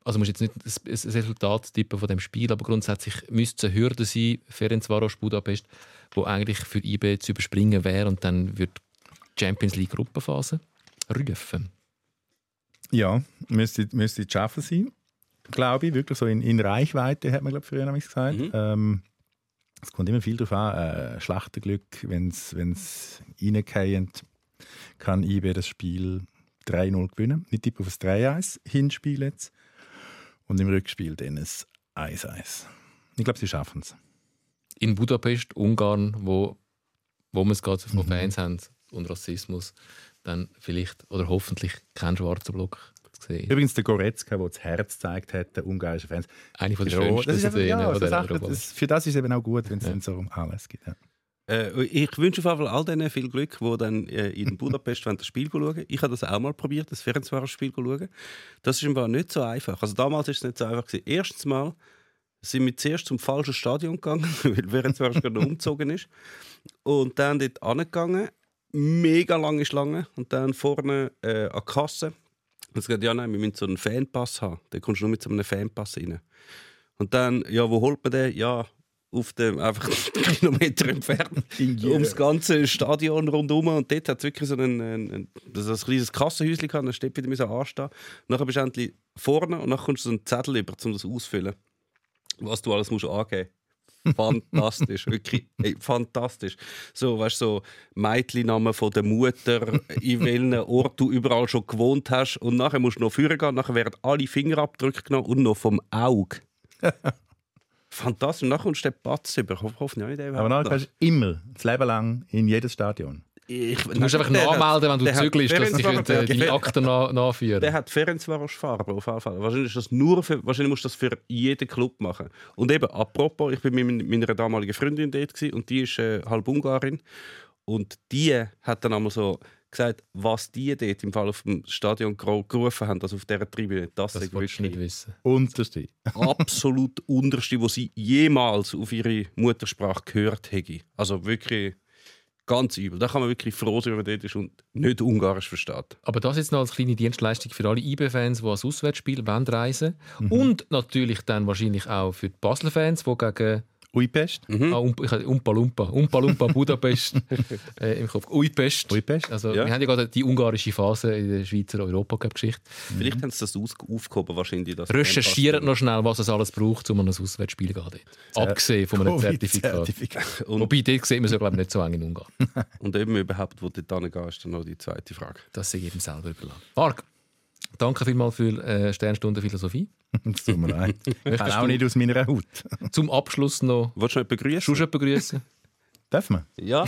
also musst jetzt nicht das, Resultat tippen von dem Spiel, aber grundsätzlich müsste es eine Hürde sein, Ferencvaros Budapest, wo eigentlich für IB zu überspringen wäre und dann wird die Champions League Gruppenphase rufen. ja müsste, müsste zu schaffen sein, glaube ich. Wirklich so in, in Reichweite, hat man glaube ich, früher gesagt. Mhm. Ähm, es kommt immer viel darauf an. Äh, Schlachtenglück, wenn es reingeht, kann IB das Spiel 3-0 gewinnen. Ich tippe auf ein 3-1 Hinspiel jetzt. Und im Rückspiel dann ein 1-1. Ich glaube, sie schaffen es. In Budapest, Ungarn, wo, wo wir es gerade von Mhm. Fans haben und Rassismus, dann vielleicht oder hoffentlich kein schwarzer Block zu sehen. Übrigens der Goretzka, der das Herz gezeigt hat, der ungarische Fans. Eine von der Ja, schönsten das ist einfach, Szenen ja, von so der Sachen, Europameisterschaft. das, für das ist es eben auch gut, wenn es Ja. dann so um alles geht. Ja. Äh, ich wünsche auf jeden Fall all denen viel Glück, die dann äh, in Budapest das Spiel schauen Ich habe das auch mal probiert, das zu schauen. Das ist im Fall nicht so einfach. Also damals ist es nicht so einfach. Gewesen. Erstens mal sind wir zuerst zum falschen Stadion gegangen, weil Ferencvaros gerade umgezogen ist. Und dann dort angegangen, mega lange Schlange und dann vorne äh, an die Kasse. Und sie gesagt, ja nein, wir müssen so einen Fanpass haben. Da kommst du nur mit so einem Fanpass rein. Und dann, ja, wo holt man den? Ja, auf dem einfach Kilometer entfernt ums ganze Stadion rundherum und dort hat es wirklich so einen, einen, das ein kleines Kassenhäuschen gehabt, dann steht wieder müssen anstehen. Und nachher bist du endlich vorne und dann kommst du so einen Zettel über, um das auszufüllen, was du alles musst angeben Fantastisch, wirklich ey, fantastisch. So, weißt du, so Mädchennamen von der Mutter, in welchen Ort du überall schon gewohnt hast. Und nachher musst du noch führen gehen, nachher werden alle Fingerabdrücke genommen und noch vom Auge. Fantastisch. Und dann kommst du den Patz über. Ich hoffe, hoffe nicht, Aber dann kannst du immer, das Leben lang, in jedes Stadion. Ich, Du musst einfach nachmelden, wenn du zügelst, dass sie Ferencvaros- können, äh, deine der- Akten na nachführen Der hat Ferencvaros Farbe auf jeden Fall. Wahrscheinlich, ist das nur für, wahrscheinlich musst du das für jeden Club machen. Und eben, apropos, ich bin mit mein- meiner damaligen Freundin dort gewesen, und die ist äh, halb Ungarin. Und die hat dann einmal so gesagt, was die dort im Fall auf dem Stadion gerufen haben, also auf dieser Tribüne, das, Das ist wolltest du nicht wissen. Unterste. absolut unterste, was sie jemals auf ihre Muttersprache gehört hätte. Also wirklich ganz übel. Da kann man wirklich froh sein, wenn man dort ist und nicht Ungarisch versteht. Aber das jetzt noch als kleine Dienstleistung für alle IB-Fans, die als Auswärtsspiel wollen reisen Und natürlich dann wahrscheinlich auch für die Basel-Fans, die gegen Uipest. Mhm. ah, Umpa, ich hatte Umpa Lumpa, Umpa Lumpa Budapest äh, im Kopf. Uipest. Uipest. Also, Ja. Wir haben ja gerade die ungarische Phase in der Schweizer Europacup-Geschichte. Vielleicht haben sie das aufgehoben, wahrscheinlich. Das Recherchiert noch schnell, was es alles braucht, um an ein Auswärtsspiel zu gehen. Abgesehen von einem Zertifikat. Und, Wobei, dort sieht man es ja glaube ich, nicht so eng in Ungarn. und eben überhaupt, wo dort hingehen, ist dann noch die zweite Frage. Das sei jedem selber überlassen. Marc, danke vielmals für äh, Sternstunde Philosophie. Es tut mir leid. Ich auch du- nicht aus meiner Haut. Zum Abschluss noch Willst du jemanden begrüßen? begrüßen. Darf man? Ja.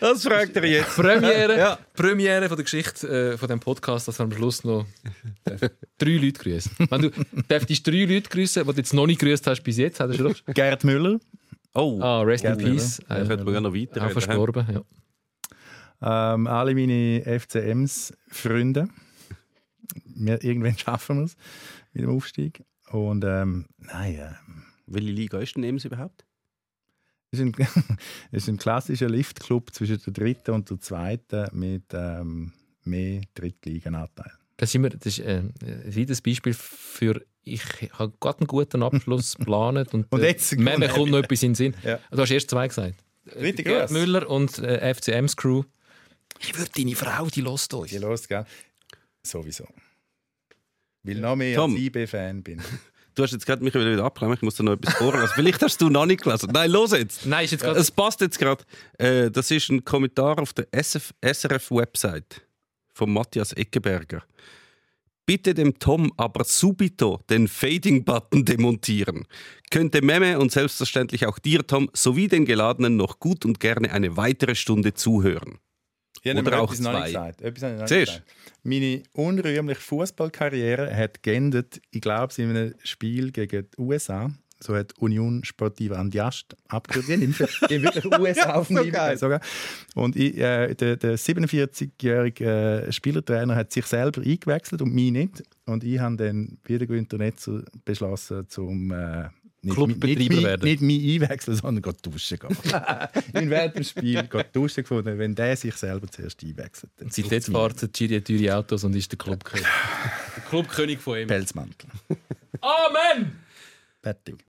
das fragt er jetzt. Premiere, Ja. Premiere von der Geschichte äh, von dem Podcast, dass wir am Schluss noch drei Leute grüßen. Wenn du dürftest drei Leute grüßen, die du jetzt noch nicht grüßt hast bis jetzt, hast du schon. Gerd Müller. Oh, Ah, rest in Gerne, peace. da Äh, könnte man ja noch weiter auch verstorben. Ja. Ähm, alle meine FCMs-Freunde. Wir, irgendwann schaffen wir es mit dem Aufstieg. Und ähm, nein, äh, Welche Liga ist denn Ems überhaupt? es ist ein, ist ein klassischer Liftclub zwischen der dritten und der zweiten mit ähm, mehr Drittligenanteil. Das, sind wir, das ist äh, ein weiteres Beispiel für ich habe gerade einen guten Abschluss geplant und, Und äh, jetzt mir kommt- kommt noch etwas in den Sinn. Ja. Du hast erst zwei gesagt. Gross. Müller und äh, FCMs Crew. Ich würde deine Frau, die lost uns. Die los, gell? Sowieso. Weil noch mehr Tom. als IB-Fan bin. Du hast jetzt gerade mich wieder abgenommen, ich muss dir noch etwas vorlesen. Vielleicht hast du noch nicht gelesen. Nein, los jetzt! Nein, ist jetzt gerade Es passt jetzt gerade. Äh, das ist ein Kommentar auf der SRF-Website von Matthias Eckeberger. Bitte dem Tom aber subito den Fading-Button demontieren. Könnte Memme und selbstverständlich auch dir, Tom, sowie den Geladenen noch gut und gerne eine weitere Stunde zuhören. Ich habe Oder auch etwas noch nicht zwei. gesagt. Etwas habe ich noch nicht gesagt. Meine unrühmliche Fußballkarriere hat geendet, ich glaube, in einem Spiel gegen die USA. So hat Union Sportiva Andiast. Die im- die haben wirklich USA auf dem Liebe sogar. Und ich, äh, der, der 47-jährige äh, Spielertrainer hat sich selber eingewechselt und mich nicht. Und ich habe dann wieder Günther Netzer beschlossen, zum äh, nicht, Clubbetreiber nicht, werden. nicht mich einwechseln, sondern gehen duschen gehen. während dem Spiel gehen duschen gefunden, wenn der sich selber zuerst einwechselt. dann Seit jetzt fährt Giri teure Autos und ist der Clubkönig. der Clubkönig von ihm. Pelzmantel. Amen! Fertig.